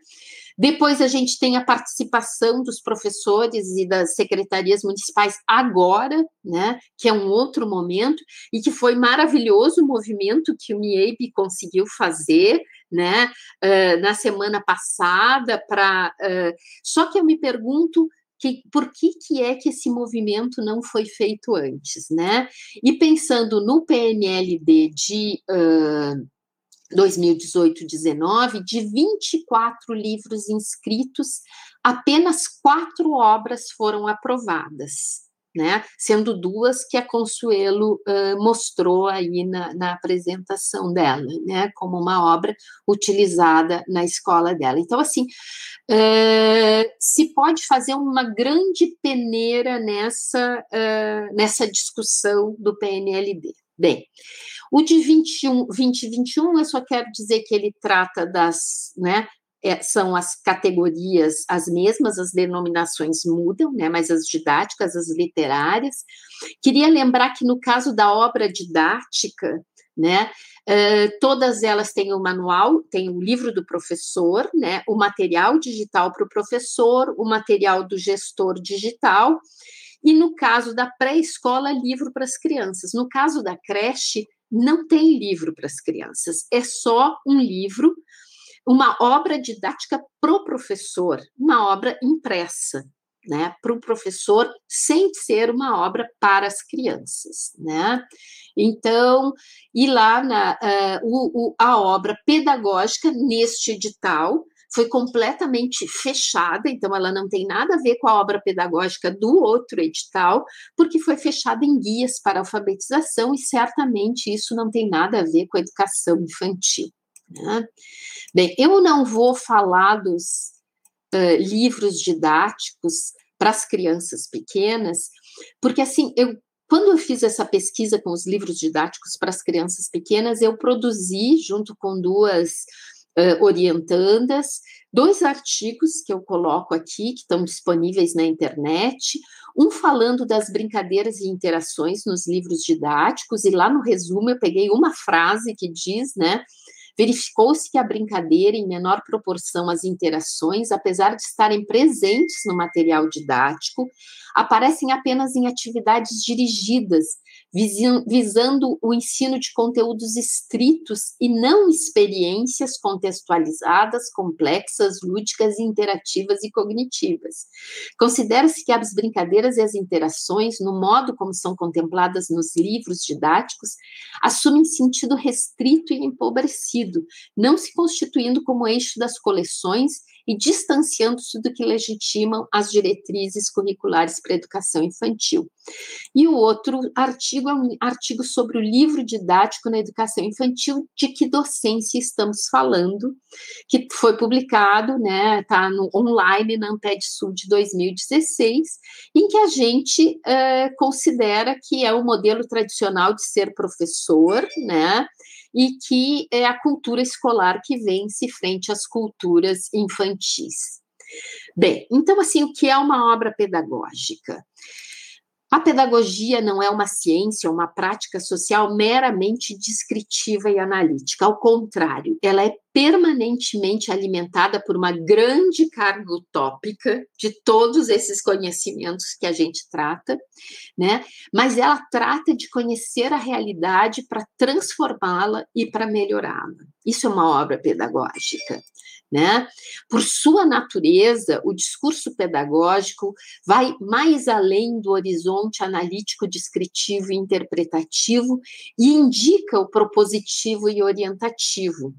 Depois a gente tem a participação dos professores e das secretarias municipais agora, né, que é um outro momento, e que foi maravilhoso o movimento que o MIEB conseguiu fazer, né, uh, na semana passada, para. Uh, só que eu me pergunto que, por que, que é que esse movimento não foi feito antes, né? E pensando no PNLD de uh, 2018-19, de 24 livros inscritos, apenas quatro obras foram aprovadas, né? Sendo duas que a Consuelo uh, mostrou aí na, na, apresentação dela, né? Como uma obra utilizada na escola dela. Então, assim, uh, se pode fazer uma grande peneira nessa, uh, nessa discussão do PNLD. Bem, o de 21, 2021, eu só quero dizer que ele trata das, né, é, são as categorias as mesmas, as denominações mudam, né, mas as didáticas, as literárias. Queria lembrar que no caso da obra didática, né, uh, todas elas têm o manual, tem o livro do professor, né, o material digital para o professor, o material do gestor digital, e no caso da pré-escola, livro para as crianças. No caso da creche, não tem livro para as crianças, é só um livro, uma obra didática para o professor, uma obra impressa, né, para o professor, sem ser uma obra para as crianças, né? Então, e lá na uh, o, o, a obra pedagógica neste edital foi completamente fechada, então ela não tem nada a ver com a obra pedagógica do outro edital, porque foi fechada em guias para alfabetização e certamente isso não tem nada a ver com a educação infantil. Né? Bem, eu não vou falar dos uh, livros didáticos para as crianças pequenas, porque assim, eu quando eu fiz essa pesquisa com os livros didáticos para as crianças pequenas, eu produzi, junto com duas uh, orientandas, dois artigos que eu coloco aqui, que estão disponíveis na internet, um falando das brincadeiras e interações nos livros didáticos, e lá no resumo eu peguei uma frase que diz, né? Verificou-se que a brincadeira, em menor proporção às interações, apesar de estarem presentes no material didático, aparecem apenas em atividades dirigidas, visando o ensino de conteúdos estritos e não experiências contextualizadas, complexas, lúdicas, interativas e cognitivas. Considera-se que as brincadeiras e as interações, no modo como são contempladas nos livros didáticos, assumem sentido restrito e empobrecido, não se constituindo como eixo das coleções e distanciando-se do que legitimam as diretrizes curriculares para a educação infantil. E o outro artigo é um artigo sobre o livro didático na educação infantil, de que docência estamos falando, que foi publicado, né, está online na Amped Sul de 2016, em que a gente uh, considera que é o modelo tradicional de ser professor, né, e que é a cultura escolar que vence frente às culturas infantis. Bem, então, assim, o que é uma obra pedagógica? A pedagogia não é uma ciência, uma prática social meramente descritiva e analítica. Ao contrário, ela é permanentemente alimentada por uma grande carga utópica de todos esses conhecimentos que a gente trata, né? Mas ela trata de conhecer a realidade para transformá-la e para melhorá-la. Isso é uma obra pedagógica né? Por sua natureza, o discurso pedagógico vai mais além do horizonte analítico, descritivo e interpretativo e indica o propositivo e orientativo.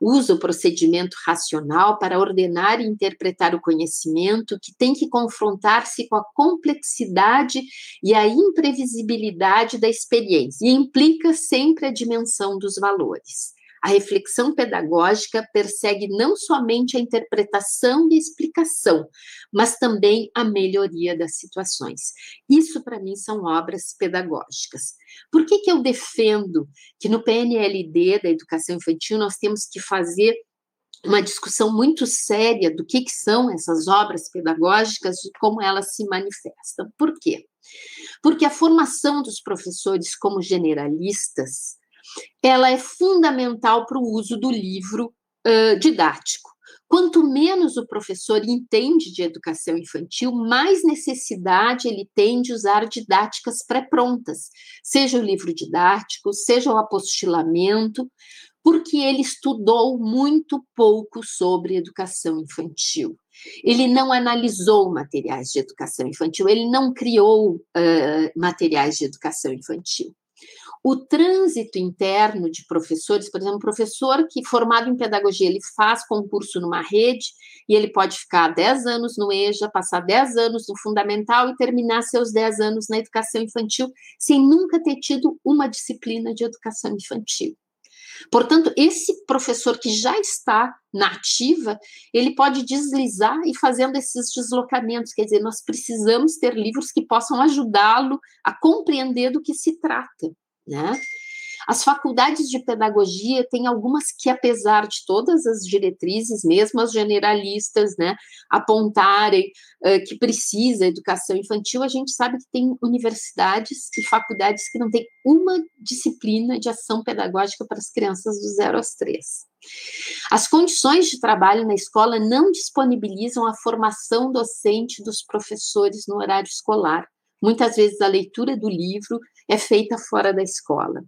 Usa o procedimento racional para ordenar e interpretar o conhecimento que tem que confrontar-se com a complexidade e a imprevisibilidade da experiência e implica sempre a dimensão dos valores. A reflexão pedagógica persegue não somente a interpretação e explicação, mas também a melhoria das situações. Isso, para mim, são obras pedagógicas. Por que, que eu defendo que no PNLD da educação infantil nós temos que fazer uma discussão muito séria do que, que são essas obras pedagógicas e como elas se manifestam. Por quê? Porque a formação dos professores como generalistas, ela é fundamental para o uso do livro uh, didático. Quanto menos o professor entende de educação infantil, mais necessidade ele tem de usar didáticas pré-prontas, seja o livro didático, seja o apostilamento, porque ele estudou muito pouco sobre educação infantil. Ele não analisou materiais de educação infantil, ele não criou uh, materiais de educação infantil. O trânsito interno de professores, por exemplo, um professor que formado em pedagogia, ele faz concurso numa rede e ele pode ficar 10 anos no EJA, passar 10 anos no fundamental e terminar seus 10 anos na educação infantil sem nunca ter tido uma disciplina de educação infantil. Portanto, esse professor que já está na ativa, ele pode deslizar e fazendo esses deslocamentos. Quer dizer, nós precisamos ter livros que possam ajudá-lo a compreender do que se trata, né? As faculdades de pedagogia têm algumas que, apesar de todas as diretrizes, mesmo as generalistas, né, apontarem uh, que precisa educação infantil, a gente sabe que tem universidades e faculdades que não têm uma disciplina de ação pedagógica para as crianças do zero aos três. As condições de trabalho na escola não disponibilizam a formação docente dos professores no horário escolar. Muitas vezes a leitura do livro é feita fora da escola.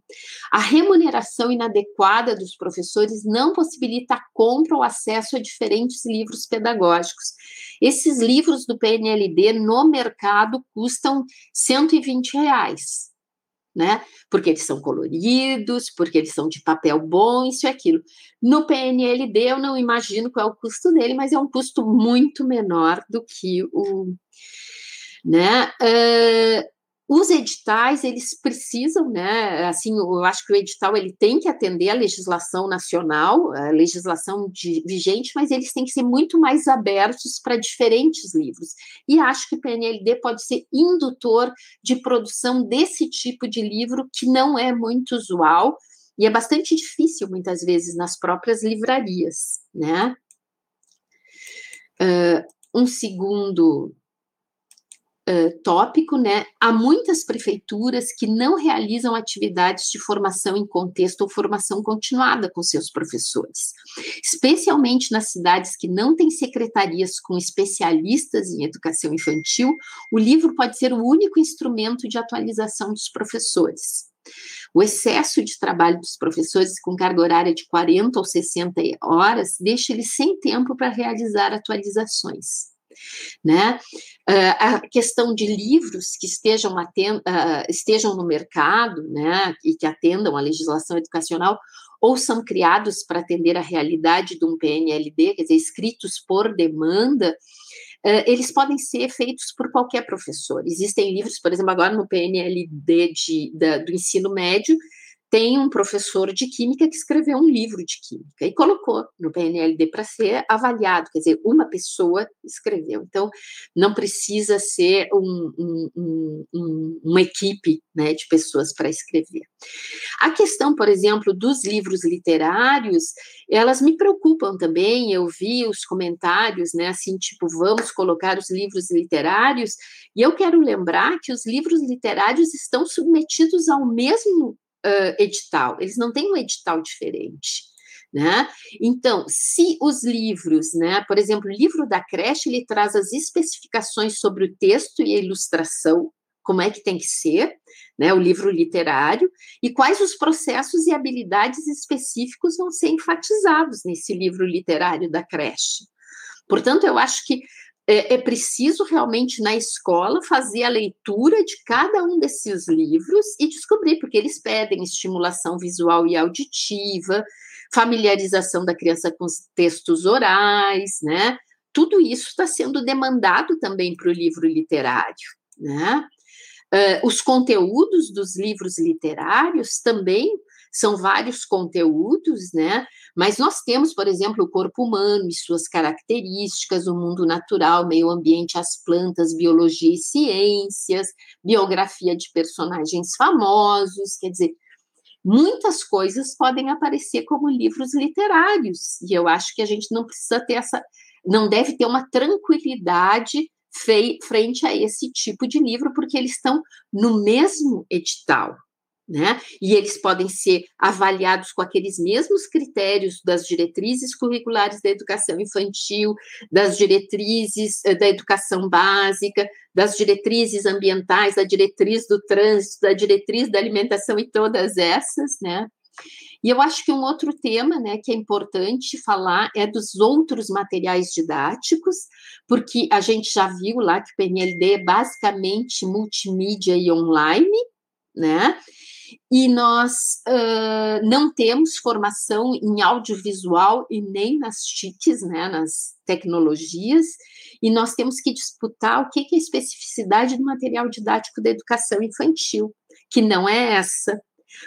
A remuneração inadequada dos professores não possibilita a compra ou acesso a diferentes livros pedagógicos. Esses livros do PNLD no mercado custam 120 reais. Né? Porque eles são coloridos, porque eles são de papel bom, isso e aquilo. No PNLD, eu não imagino qual é o custo dele, mas é um custo muito menor do que o. Né? Uh, os editais, eles precisam, né, assim, eu acho que o edital ele tem que atender a legislação nacional, a legislação de, vigente, mas eles têm que ser muito mais abertos para diferentes livros. E acho que o PNLD pode ser indutor de produção desse tipo de livro, que não é muito usual, e é bastante difícil, muitas vezes, nas próprias livrarias, né? Uh, um segundo tópico, né? Há muitas prefeituras que não realizam atividades de formação em contexto ou formação continuada com seus professores, especialmente nas cidades que não têm secretarias com especialistas em educação infantil. O livro pode ser o único instrumento de atualização dos professores. O excesso de trabalho dos professores com carga horária de 40 ou 60 horas deixa eles sem tempo para realizar atualizações né? Uh, a questão de livros que estejam, uh, estejam no mercado, né, e que atendam à legislação educacional, ou são criados para atender à realidade de um PNLD, quer dizer, escritos por demanda, uh, eles podem ser feitos por qualquer professor. Existem livros, por exemplo, agora no PNLD de, da, do ensino médio, tem um professor de química que escreveu um livro de química e colocou no PNLD para ser avaliado, quer dizer, uma pessoa escreveu. Então, não precisa ser um, um, um, uma equipe né, de pessoas para escrever. A questão, por exemplo, dos livros literários, elas me preocupam também. Eu vi os comentários, né, assim, tipo, vamos colocar os livros literários, e eu quero lembrar que os livros literários estão submetidos ao mesmo uh, edital, eles não têm um edital diferente. Né? Então, se os livros, né, por exemplo, o livro da creche, ele traz as especificações sobre o texto e a ilustração, como é que tem que ser, né, o livro literário, e quais os processos e habilidades específicos vão ser enfatizados nesse livro literário da creche. Portanto, eu acho que é, é, preciso realmente na escola fazer a leitura de cada um desses livros e descobrir, porque eles pedem estimulação visual e auditiva, familiarização da criança com os textos orais, né? Tudo isso está sendo demandado também para o livro literário, né? Uh, os conteúdos dos livros literários também são vários conteúdos, né? Mas nós temos, por exemplo, o corpo humano e suas características, o mundo natural, meio ambiente, as plantas, biologia e ciências, biografia de personagens famosos, quer dizer, muitas coisas podem aparecer como livros literários, e eu acho que a gente não precisa ter essa, não deve ter uma tranquilidade frente a esse tipo de livro, porque eles estão no mesmo edital né? E eles podem ser avaliados com aqueles mesmos critérios das diretrizes curriculares da educação infantil, das diretrizes eh, da educação básica, das diretrizes ambientais, da diretriz do trânsito, da diretriz da alimentação e todas essas, né? E eu acho que um outro tema, né, que é importante falar é dos outros materiais didáticos, porque a gente já viu lá que o PNLD é basicamente multimídia e online, né? E nós uh, não temos formação em audiovisual e nem nas TICs, né, nas tecnologias, e nós temos que disputar o que é a especificidade do material didático da educação infantil, que não é essa,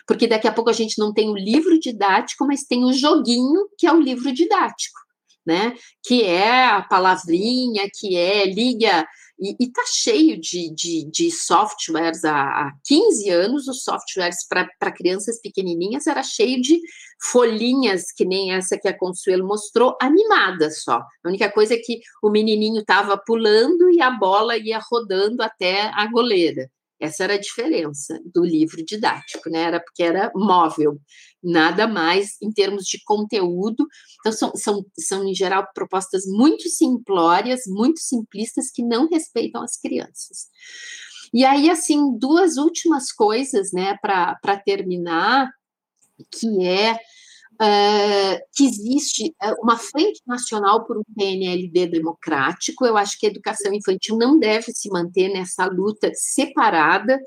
porque daqui a pouco a gente não tem o livro didático, mas tem o joguinho, que é o livro didático, né, que é a palavrinha, que é liga e está cheio de, de, de, softwares. Há, há 15 anos, os softwares para crianças pequenininhas era cheio de folhinhas, que nem essa que a Consuelo mostrou, animadas só. A única coisa é que o menininho estava pulando e a bola ia rodando até a goleira. Essa era a diferença do livro didático, né? Era porque era móvel, nada mais em termos de conteúdo. Então, são, são, são em geral, propostas muito simplórias, muito simplistas, que não respeitam as crianças. E aí, assim, duas últimas coisas, né, para terminar, que é uh, que existe eh, uma frente nacional por um PNLD democrático. Eu acho que a educação infantil não deve se manter nessa luta separada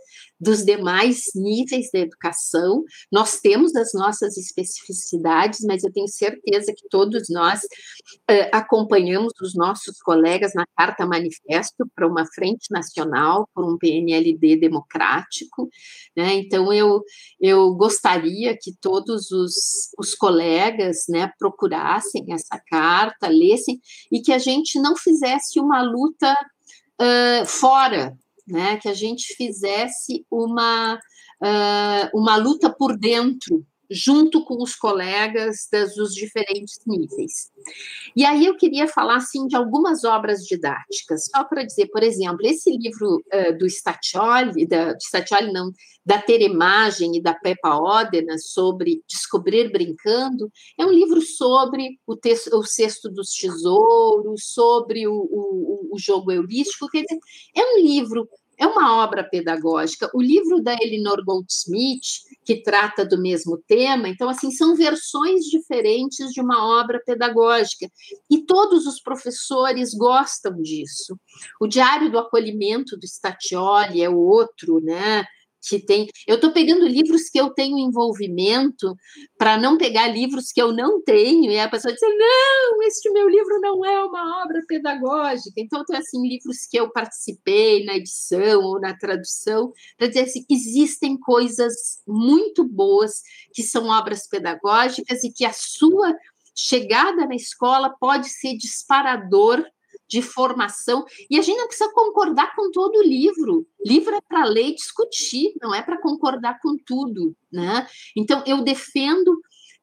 dos demais níveis da educação. Nós temos as nossas especificidades, mas eu tenho certeza que todos nós uh, acompanhamos os nossos colegas na Carta Manifesto para uma frente nacional, por um PNLD democrático. Né? Então, eu, eu gostaria que todos os, os colegas né, procurassem essa carta, lessem, e que a gente não fizesse uma luta uh, fora, né, que a gente fizesse uma, uh, uma luta por dentro junto com os colegas das, dos diferentes níveis. E aí eu queria falar assim de algumas obras didáticas, só para dizer, por exemplo, esse livro uh, do Statioli, da Statioli não, da Teremagem e da Peppa Odena sobre descobrir brincando, é um livro sobre o, texto, o cesto dos tesouros, sobre o, o, o jogo heurístico, quer dizer, é um livro é uma obra pedagógica. O livro da Elinor Goldsmith, que trata do mesmo tema, então, assim, são versões diferentes de uma obra pedagógica. E todos os professores gostam disso. O Diário do Acolhimento do Statioli é outro, né? Que tem. Eu estou pegando livros que eu tenho envolvimento para não pegar livros que eu não tenho, e a pessoa diz: não, este meu livro não é uma obra pedagógica. Então, tem assim, livros que eu participei na edição ou na tradução, para dizer assim: existem coisas muito boas que são obras pedagógicas e que a sua chegada na escola pode ser disparador de formação. E a gente não precisa concordar com todo o livro. Livro é para ler e discutir, não é para concordar com tudo. Né? Então, eu defendo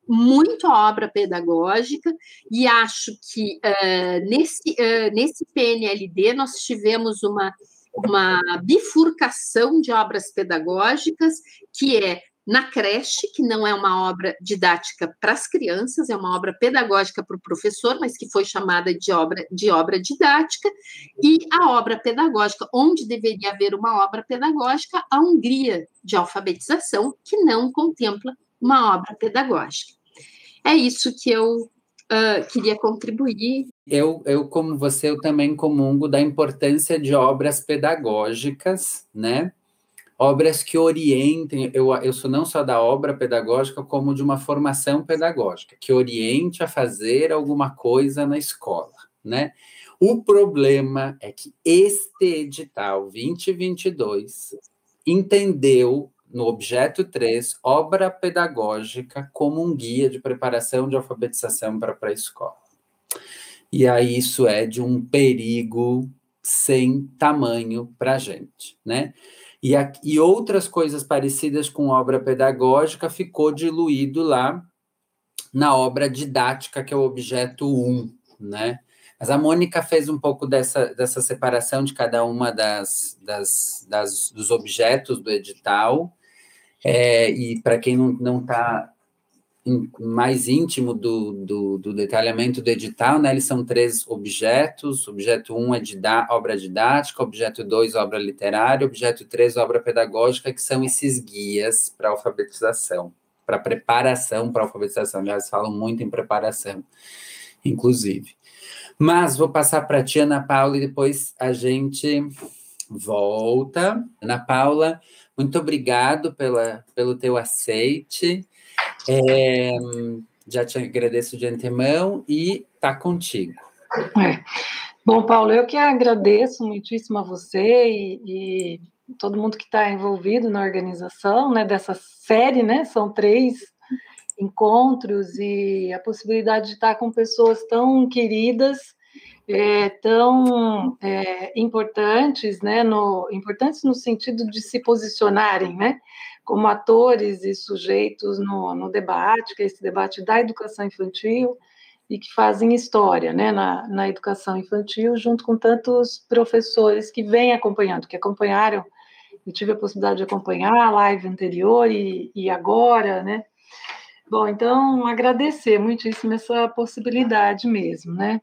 muito a obra pedagógica e acho que uh, nesse, uh, nesse PNLD nós tivemos uma, uma bifurcação de obras pedagógicas que é na creche, que não é uma obra didática para as crianças, é uma obra pedagógica para o professor, mas que foi chamada de obra, de obra didática, e a obra pedagógica, onde deveria haver uma obra pedagógica, a Hungria de alfabetização, que não contempla uma obra pedagógica. É isso que eu uh, queria contribuir. Eu, eu, como você, eu também comungo da importância de obras pedagógicas, né? Obras que orientem, eu, eu sou não só da obra pedagógica, como de uma formação pedagógica, que oriente a fazer alguma coisa na escola, né? O problema é que este edital 2022 entendeu no objeto 3 obra pedagógica como um guia de preparação de alfabetização para a pré-escola. E aí isso é de um perigo sem tamanho para a gente, né? E, a, e outras coisas parecidas com obra pedagógica ficou diluído lá na obra didática, que é o objeto 1, né? Mas a Mônica fez um pouco dessa, dessa separação de cada uma das, das, das dos objetos do edital. É, e para quem não está mais íntimo do, do, do, detalhamento do edital, né? Eles são três objetos. Objeto 1 um é obra didática, objeto 2, obra literária, objeto 3, obra pedagógica, que são esses guias para alfabetização, para preparação para alfabetização. Aliás, falam muito em preparação, inclusive. Mas vou passar para a tia Ana Paula e depois a gente volta. Ana Paula, muito obrigado pela, pelo teu aceite. É, já te agradeço de antemão e tá contigo. É. Bom, Paulo, eu que agradeço muitíssimo a você e, e todo mundo que está envolvido na organização né, dessa série, né? São três encontros e a possibilidade de estar com pessoas tão queridas, é, tão é, importantes, né? No, importantes no sentido de se posicionarem, né? Como atores e sujeitos no, no debate, que é esse debate da educação infantil, e que fazem história né, na, na educação infantil, junto com tantos professores que vêm acompanhando, que acompanharam, eu tive a possibilidade de acompanhar a live anterior e, e agora, né? Bom, então, agradecer muitíssimo essa possibilidade mesmo, né?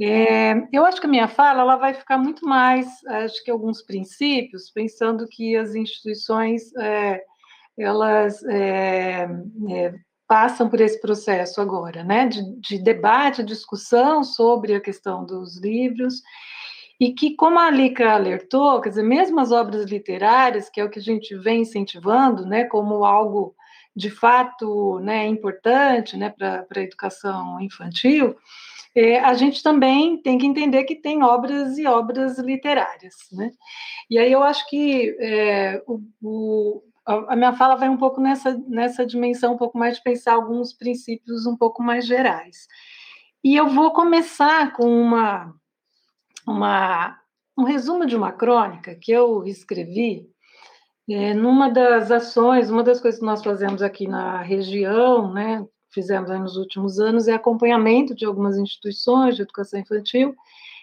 É, eu acho que a minha fala ela vai ficar muito mais, acho que alguns princípios, pensando que as instituições é, elas é, é, passam por esse processo agora, né, de, de, debate, discussão sobre a questão dos livros, e que, como a Alica alertou, quer dizer, mesmo as obras literárias, que é o que a gente vem incentivando, né, como algo de fato né, importante né, para a educação infantil, é, a gente também tem que entender que tem obras e obras literárias. Né? E aí eu acho que é, o, o a minha fala vai um pouco nessa, nessa dimensão, um pouco mais de pensar alguns princípios um pouco mais gerais. E eu vou começar com uma, uma, um resumo de uma crônica que eu escrevi é, numa das ações, uma das coisas que nós fazemos aqui na região, né, fizemos nos últimos anos, é acompanhamento de algumas instituições de educação infantil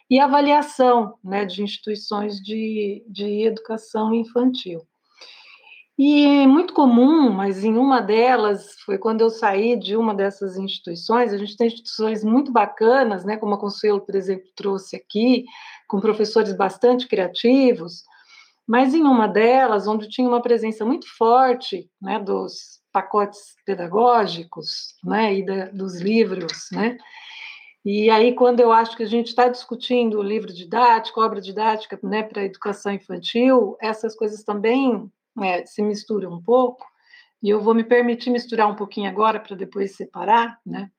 e avaliação né, de instituições de, de educação infantil. E muito comum, mas em uma delas, foi quando eu saí de uma dessas instituições, a gente tem instituições muito bacanas, né, como a Consuelo, por exemplo, trouxe aqui, com professores bastante criativos, mas em uma delas, onde tinha uma presença muito forte né, dos pacotes pedagógicos né, e da, dos livros, né, e aí, quando eu acho que a gente está discutindo o livro didático, obra didática né, para a educação infantil, essas coisas também é, se mistura um pouco, e eu vou me permitir misturar um pouquinho agora para depois separar, né?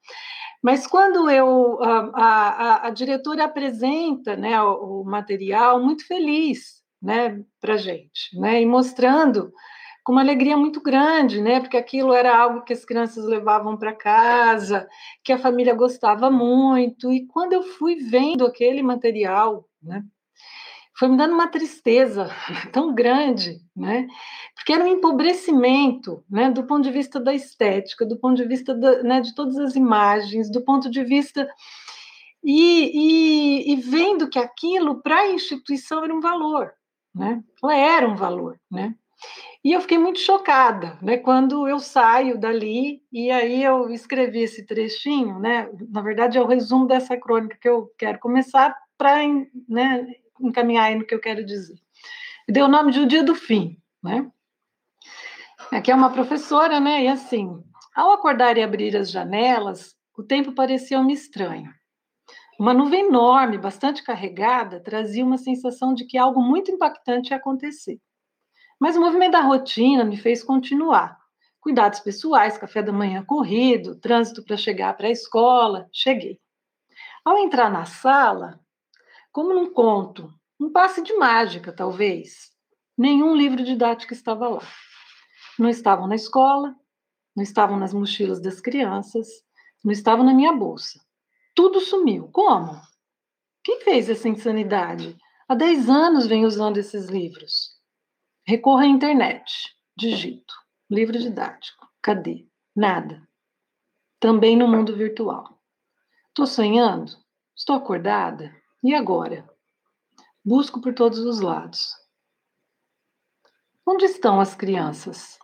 Mas quando eu a, a, a diretora apresenta né, o, o, material muito feliz né, para a gente, né, e mostrando com uma alegria muito grande, né, porque aquilo era algo que as crianças levavam para casa, que a família gostava muito, e quando eu fui vendo aquele material, né, foi me dando uma tristeza tão grande, né? Porque era um empobrecimento, né? Do ponto de vista da estética, do ponto de vista da, né, de todas as imagens, do ponto de vista e, e, e vendo que aquilo para a instituição era um valor, né? Ela era um valor, né? E eu fiquei muito chocada, né, quando eu saio dali e aí eu escrevi esse trechinho, né? Na verdade é o resumo dessa crônica que eu quero começar para né, encaminhar aí no que eu quero dizer. Deu o nome de O Dia do Fim, né? Aqui é uma professora, né? E assim, ao acordar e abrir as janelas, o tempo parecia-me estranho. Uma nuvem enorme, bastante carregada, trazia uma sensação de que algo muito impactante ia acontecer. Mas o movimento da rotina me fez continuar. Cuidados pessoais, café da manhã corrido, trânsito para chegar para a escola. Cheguei. Ao entrar na sala, como num conto, um passe de mágica, talvez. Nenhum livro didático estava lá. Não estavam na escola, não estavam nas mochilas das crianças, não estavam na minha bolsa. Tudo sumiu. Como? Quem fez essa insanidade? Há 10 anos vem usando esses livros. Recorra à internet, digito, livro didático. Cadê? Nada. Também no mundo virtual. Estou sonhando? Estou acordada? E agora? Busco por todos os lados. Onde estão as crianças?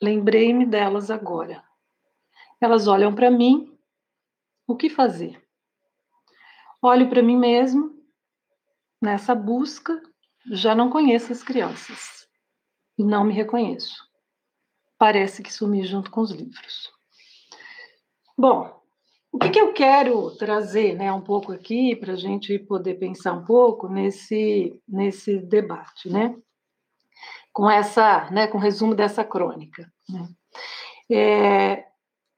Lembrei-me delas agora. Elas olham para mim. O que fazer? Olho para mim mesmo. Nessa busca, já não conheço as crianças. E não me reconheço. Parece que sumi junto com os livros. Bom, o que, que eu quero trazer né, um pouco aqui para a gente poder pensar um pouco nesse, nesse debate, né? Com essa, né, com o resumo dessa crônica. Né? É,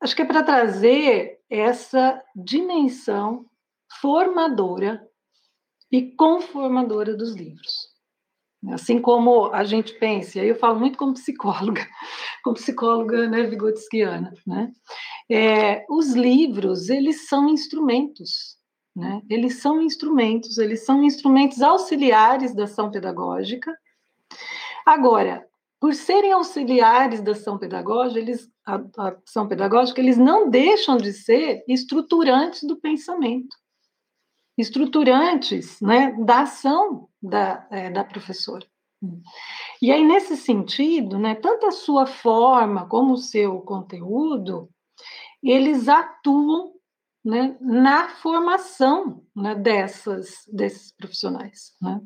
acho que é para trazer essa dimensão formadora e conformadora dos livros. Assim como a gente pensa, eu falo muito como psicóloga, como psicóloga né, vigotskiana, né? É, os livros, eles são instrumentos, né? Eles são instrumentos, eles são instrumentos auxiliares da ação pedagógica. Agora, por serem auxiliares da ação pedagógica, eles, a, a ação pedagógica, eles não deixam de ser estruturantes do pensamento estruturantes né, da ação da, é, da professora. E aí, nesse sentido, né, tanto a sua forma como o seu conteúdo, eles atuam né, na formação né, dessas, desses profissionais. Né?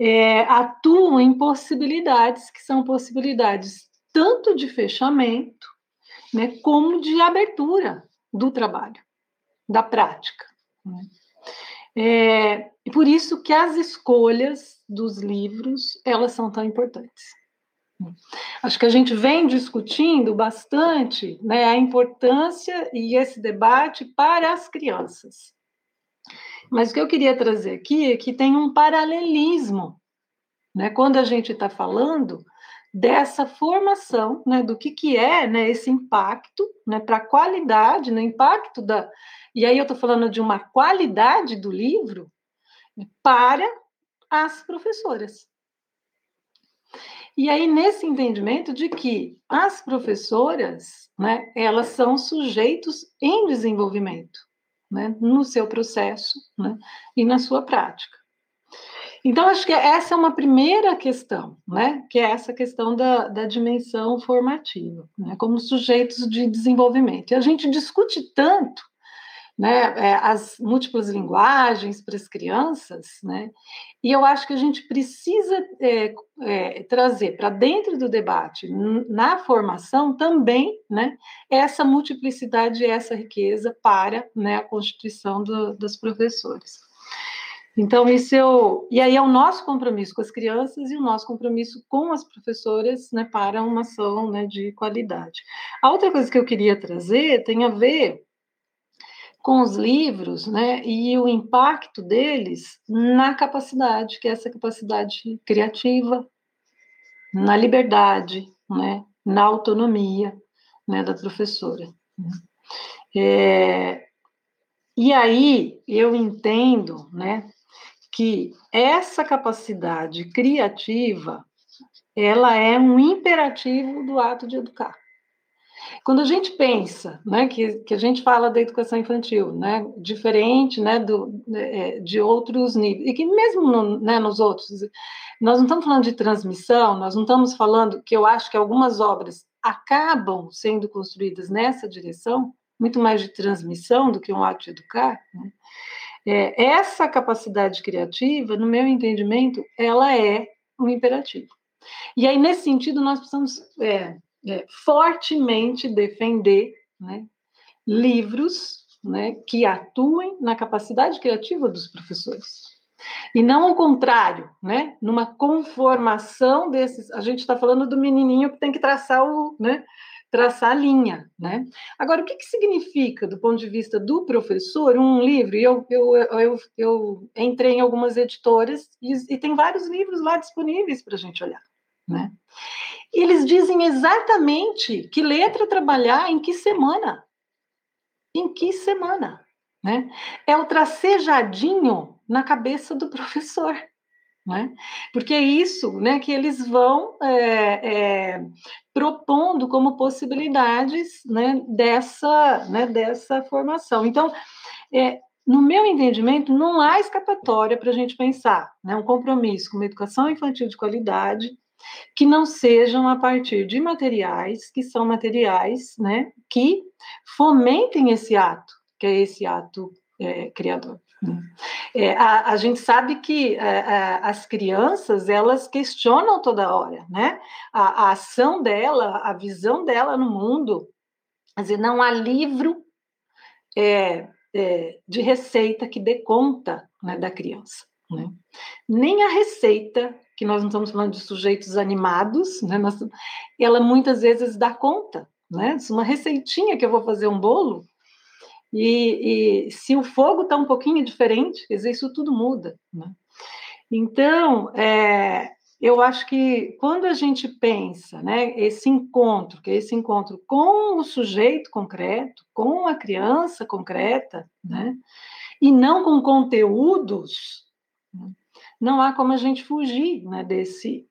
É, atuam em possibilidades que são possibilidades tanto de fechamento né, como de abertura do trabalho, da prática. Né? É, e por isso que as escolhas dos livros, elas são tão importantes. Acho que a gente vem discutindo bastante né, a importância e esse debate para as crianças. Mas o que eu queria trazer aqui é que tem um paralelismo, né, quando a gente está falando dessa formação, né, do que, que é né, esse impacto né, para a qualidade, no né, impacto da, e aí eu estou falando de uma qualidade do livro para as professoras. E aí, nesse entendimento de que as professoras, né, elas são sujeitos em desenvolvimento, né, no seu processo né, e na sua prática. Então, acho que essa é uma primeira questão, né, que é essa questão da, da dimensão formativa, né, como sujeitos de desenvolvimento. E a gente discute tanto né, é, as múltiplas linguagens para as crianças, né, e eu acho que a gente precisa é, é, trazer para dentro do debate, na formação também, né, essa multiplicidade e essa riqueza para né, a constituição do, dos professores. Então, isso eu. E aí é o nosso compromisso com as crianças e o nosso compromisso com as professoras né, para uma ação né, de qualidade. A outra coisa que eu queria trazer tem a ver com os livros, né, e o impacto deles na capacidade, que é essa capacidade criativa, na liberdade, né, na autonomia, né, da professora. É, e aí eu entendo, né, que essa capacidade criativa, ela é um imperativo do ato de educar. Quando a gente pensa, né, que, que a gente fala da educação infantil, né, diferente, né, do, é, de outros níveis, e que mesmo no, né, nos outros, nós não estamos falando de transmissão, nós não estamos falando que eu acho que algumas obras acabam sendo construídas nessa direção, muito mais de transmissão do que um ato de educar, né? é, essa capacidade criativa, no meu entendimento, ela é um imperativo. E aí, nesse sentido, nós precisamos é, é, fortemente defender né, livros né, que atuem na capacidade criativa dos professores. E não o contrário, né? Numa conformação desses. A gente está falando do menininho que tem que traçar o, né? Traçar a linha, né? Agora, o que, que significa, do ponto de vista do professor, um livro? Eu, eu, eu, eu entrei em algumas editoras e, e tem vários livros lá disponíveis para a gente olhar, né? Eles dizem exatamente que letra trabalhar em que semana. Em que semana. Né? É o tracejadinho na cabeça do professor. né? Porque é isso né, que eles vão é, é, propondo como possibilidades né, dessa, né, dessa formação. Então, é, no meu entendimento, não há escapatória para a gente pensar né, um compromisso com uma educação infantil de qualidade que não sejam a partir de materiais que são materiais né, que fomentem esse ato, que é esse ato é, criador. Né? É, a, a, gente sabe que é, é, as crianças elas questionam toda hora, né? A, a, ação dela, a visão dela no mundo. Quer dizer, não há livro é, é, de receita que dê conta né, da criança. Né? Nem a receita, que nós não estamos falando de sujeitos animados, né, ela muitas vezes dá conta. Né? Uma receitinha que eu vou fazer um bolo, e, e se o fogo está um pouquinho diferente, isso tudo muda. Né? Então, é, eu acho que quando a gente pensa, né, esse encontro, que é esse encontro com o sujeito concreto, com a criança concreta, né, e não com conteúdos, não há como a gente fugir né, desse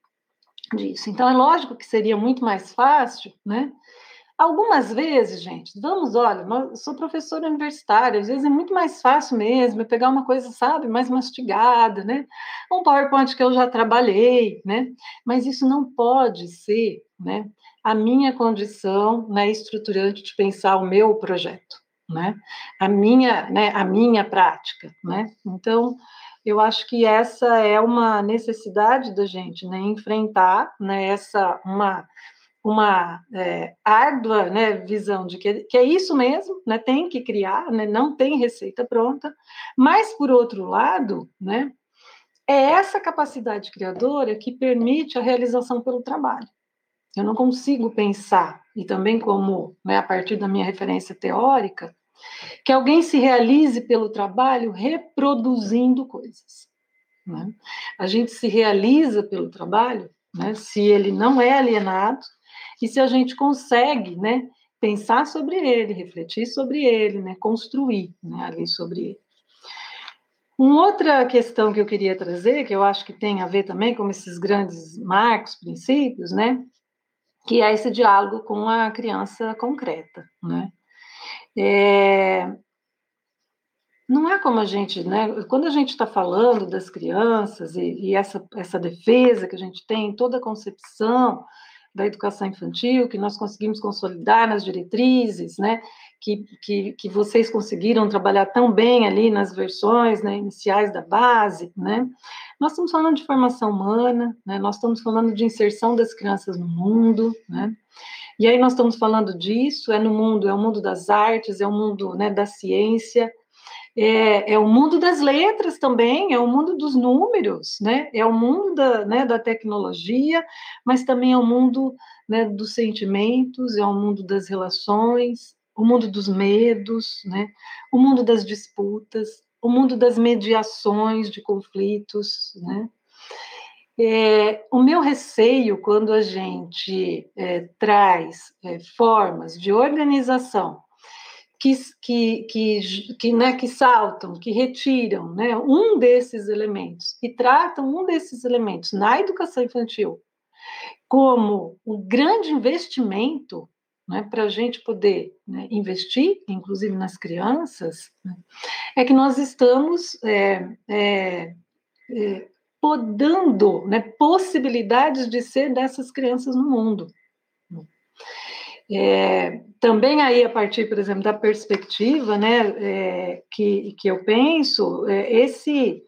disso. Então é lógico que seria muito mais fácil, né, Algumas vezes, gente, vamos, olha, eu sou professora universitária, às vezes é muito mais fácil mesmo pegar uma coisa, sabe, mais mastigada, né? Um PowerPoint que eu já trabalhei, né? Mas isso não pode ser, né? A minha condição né, estruturante de pensar o meu projeto, né? A minha, né, a minha prática, né? Então, eu acho que essa é uma necessidade da gente, né? Enfrentar, né? Essa, uma uma é, árdua né, visão de que, que, é isso mesmo, né, tem que criar, né, não tem receita pronta, mas, por outro lado, né, é essa capacidade criadora que permite a realização pelo trabalho. Eu não consigo pensar, e também como né, a partir da minha referência teórica, que alguém se realize pelo trabalho reproduzindo coisas. Né? A gente se realiza pelo trabalho né, se ele não é alienado, e se a gente consegue, né, pensar sobre ele, refletir sobre ele, né, construir né, ali sobre ele. Uma outra questão que eu queria trazer, que eu acho que tem a ver também com esses grandes marcos, princípios, né, que é esse diálogo com a criança concreta, né. É, não é como a gente, né? Quando a gente está falando das crianças e, e, essa, essa defesa que a gente tem, toda a concepção da educação infantil, que nós conseguimos consolidar nas diretrizes, né, que, que, que vocês conseguiram trabalhar tão bem ali nas versões né, iniciais da base, né, nós estamos falando de formação humana, né, nós estamos falando de inserção das crianças no mundo, né, e aí nós estamos falando disso, é no mundo, é o mundo das artes, é o mundo né, da ciência, é, é, o mundo das letras também, é o mundo dos números, né? É o mundo da, né, da tecnologia, mas também é o mundo né, dos sentimentos, é o mundo das relações, o mundo dos medos, né? O mundo das disputas, o mundo das mediações de conflitos, né? É, o meu receio quando a gente é, traz é, formas de organização que, que, que, que, né, que saltam, que retiram né, um desses elementos e tratam um desses elementos na educação infantil como um grande investimento né, para a gente poder né, investir, inclusive nas crianças, né, é que nós estamos é, é, é, podando né, possibilidades de ser dessas crianças no mundo. É, também aí a partir, por exemplo, da perspectiva, né, é, que, que eu penso, é, esse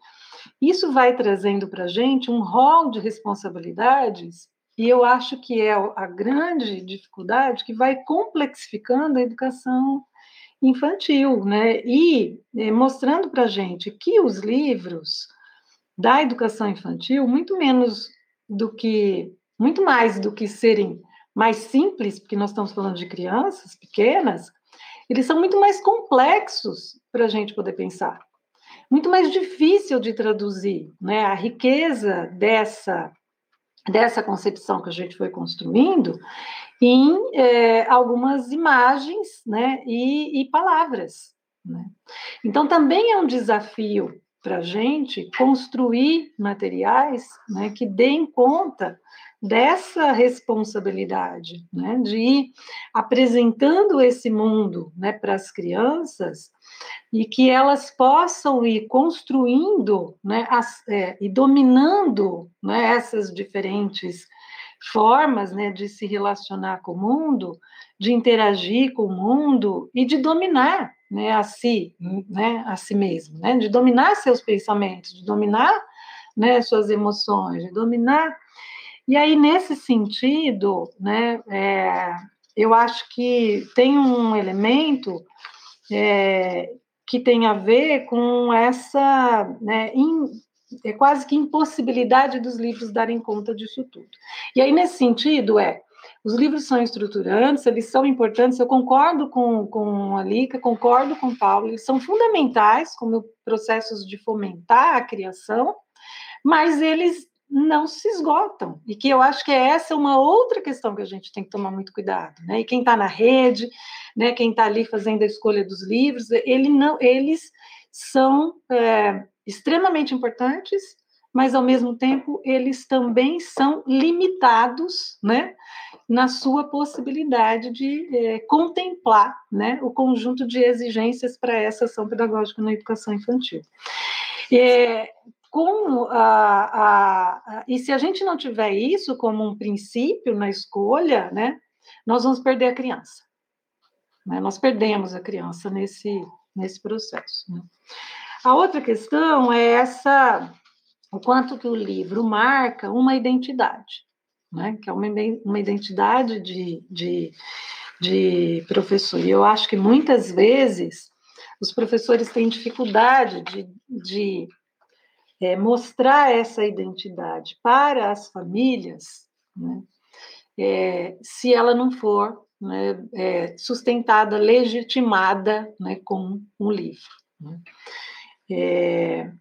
isso vai trazendo para a gente um rol de responsabilidades e eu acho que é a grande dificuldade que vai complexificando a educação infantil, né, e é, mostrando para a gente que os livros da educação infantil, muito menos do que, muito mais do que serem mais simples, porque nós estamos falando de crianças pequenas, eles são muito mais complexos para a gente poder pensar. Muito mais difícil de traduzir, né? A riqueza dessa dessa concepção que a gente foi construindo em é, algumas imagens, né? E, e palavras. Né? Então também é um desafio para a gente construir materiais né, que deem conta dessa responsabilidade, né, de ir apresentando esse mundo né, para as crianças e que elas possam ir construindo né, as, é, e dominando né, essas diferentes formas né, de se relacionar com o mundo, de interagir com o mundo e de dominar né, a si, né, a si mesmo, né, de dominar seus pensamentos, de dominar né, suas emoções, de dominar. E aí, nesse sentido, né, é, eu acho que tem um elemento é, que tem a ver com essa né, in, é quase que impossibilidade dos livros darem conta disso tudo. E aí, nesse sentido, é os livros são estruturantes, eles são importantes, eu concordo com, com a Lica, concordo com o Paulo, eles são fundamentais como processos de fomentar a criação, mas eles não se esgotam. E que eu acho que essa é uma outra questão que a gente tem que tomar muito cuidado. Né? E quem está na rede, né, quem está ali fazendo a escolha dos livros, ele não, eles são é, extremamente importantes, mas ao mesmo tempo eles também são limitados, né, na sua possibilidade de é, contemplar, né, o conjunto de exigências para essa ação pedagógica na educação infantil. É, com a, a, a, e se a gente não tiver isso como um princípio na escolha, né, nós vamos perder a criança. Né? Nós perdemos a criança nesse, nesse processo. Né? A outra questão é essa, o quanto que o livro marca uma identidade, né? que é uma, uma identidade de, de, de professor. E eu acho que muitas vezes os professores têm dificuldade de, de é, mostrar essa identidade para as famílias, né? é, se ela não for né, é, sustentada, legitimada né, com um livro. Né? É,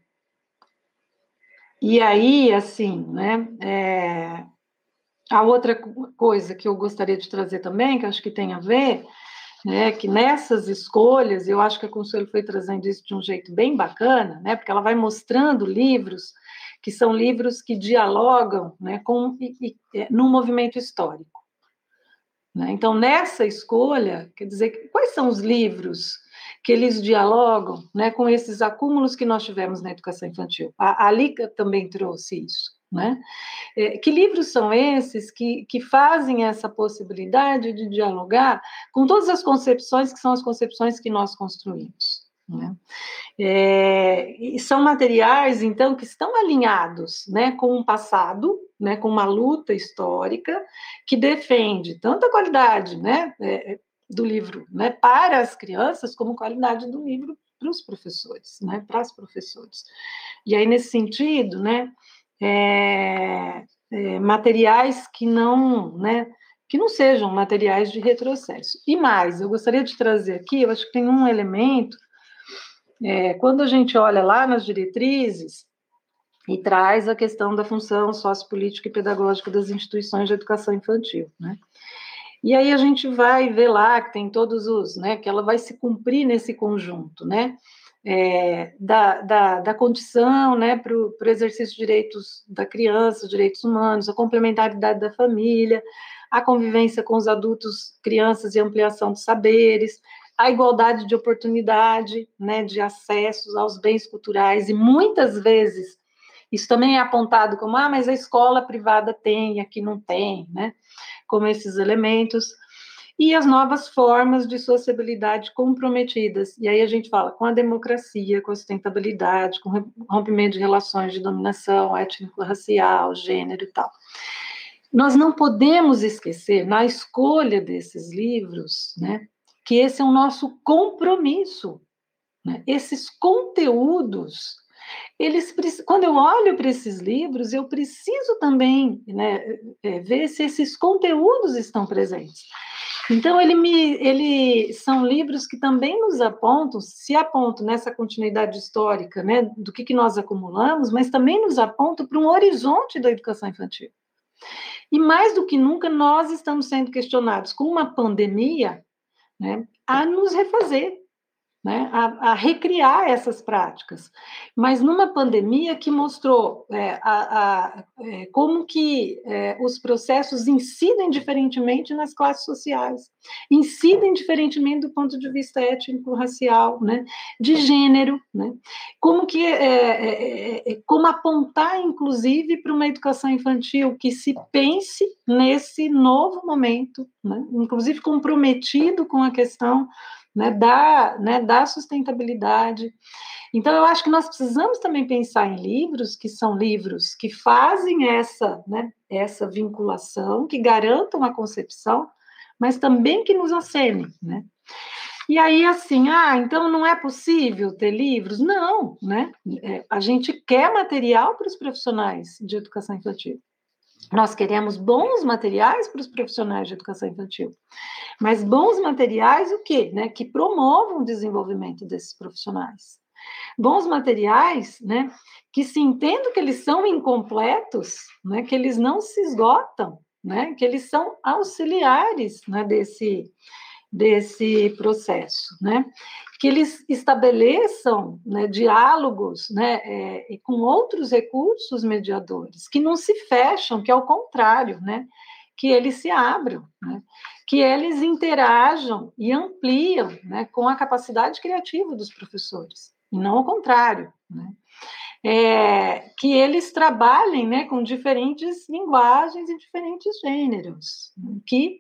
e aí, assim, né, é, a outra coisa que eu gostaria de trazer também, que acho que tem a ver, né, que nessas escolhas, eu acho que a Consuelo foi trazendo isso de um jeito bem bacana, né, porque ela vai mostrando livros que são livros que dialogam né, com, e, e, é, no movimento histórico. Né? Então, nessa escolha, quer dizer, quais são os livros que eles dialogam né, com esses acúmulos que nós tivemos na educação infantil? A, a Lica também trouxe isso. Né? É, que livros são esses que, que fazem essa possibilidade de dialogar com todas as concepções que são as concepções que nós construímos? Né? É, e são materiais, então, que estão alinhados né, com o passado, né, com uma luta histórica que defende tanto a qualidade né, é, do livro né, para as crianças, como qualidade do livro para os professores, né, para as professores. E aí, nesse sentido, né, é, é, materiais que não, né, que não sejam materiais de retrocesso. E mais, eu gostaria de trazer aqui, eu acho que tem um elemento é, quando a gente olha lá nas diretrizes e traz a questão da função sociopolítica e pedagógica das instituições de educação infantil, né? E aí a gente vai ver lá que tem todos os, né, que ela vai se cumprir nesse conjunto, né, é, da, da, da, condição, né, para o exercício de direitos da criança, direitos humanos, a complementaridade da família, a convivência com os adultos, crianças e ampliação dos saberes, a igualdade de oportunidade, né, de acessos aos bens culturais, e muitas vezes isso também é apontado como, ah, mas a escola privada tem, aqui não tem, né, como esses elementos, e as novas formas de sociabilidade comprometidas, e aí a gente fala com a democracia, com a sustentabilidade, com o rompimento de relações de dominação étnico-racial, gênero e tal. Nós não podemos esquecer, na escolha desses livros, né, que esse é o nosso compromisso. Né? Esses conteúdos, eles quando eu olho para esses livros, eu preciso também né, é, ver se esses conteúdos estão presentes. Então, ele me, ele, são livros que também nos apontam, se apontam nessa continuidade histórica, né, do que, que nós acumulamos, mas também nos apontam para um horizonte da educação infantil. E mais do que nunca, nós estamos sendo questionados com uma pandemia né, a nos refazer. Né, a, a, recriar essas práticas, mas numa pandemia que mostrou é, a, a, é, como que é, os processos incidem diferentemente nas classes sociais, incidem diferentemente do ponto de vista étnico-racial, né, de gênero, né, como que é, é, é, como apontar, inclusive, para uma educação infantil que se pense nesse novo momento, né, inclusive comprometido com a questão né, da, né, da sustentabilidade. Então, eu acho que nós precisamos também pensar em livros que são livros que fazem essa, né, essa vinculação, que garantam a concepção, mas também que nos acenem, né? E aí, assim, ah, então não é possível ter livros? Não, né? É, a gente quer material para os profissionais de educação infantil. Nós queremos bons materiais para os profissionais de educação infantil. Mas bons materiais, o quê? Né? Que promovam o desenvolvimento desses profissionais. Bons materiais, né? Que se entendam que eles são incompletos, né? Que eles não se esgotam, né? Que eles são auxiliares, né? Desse, desse processo, né? Que eles estabeleçam né, diálogos né, é, com outros recursos mediadores, que não se fecham, que ao contrário, né? Que eles se abram, né? que eles interajam e ampliam né, com a capacidade criativa dos professores, e não ao contrário. Né? É, que eles trabalhem né, com diferentes linguagens e diferentes gêneros, que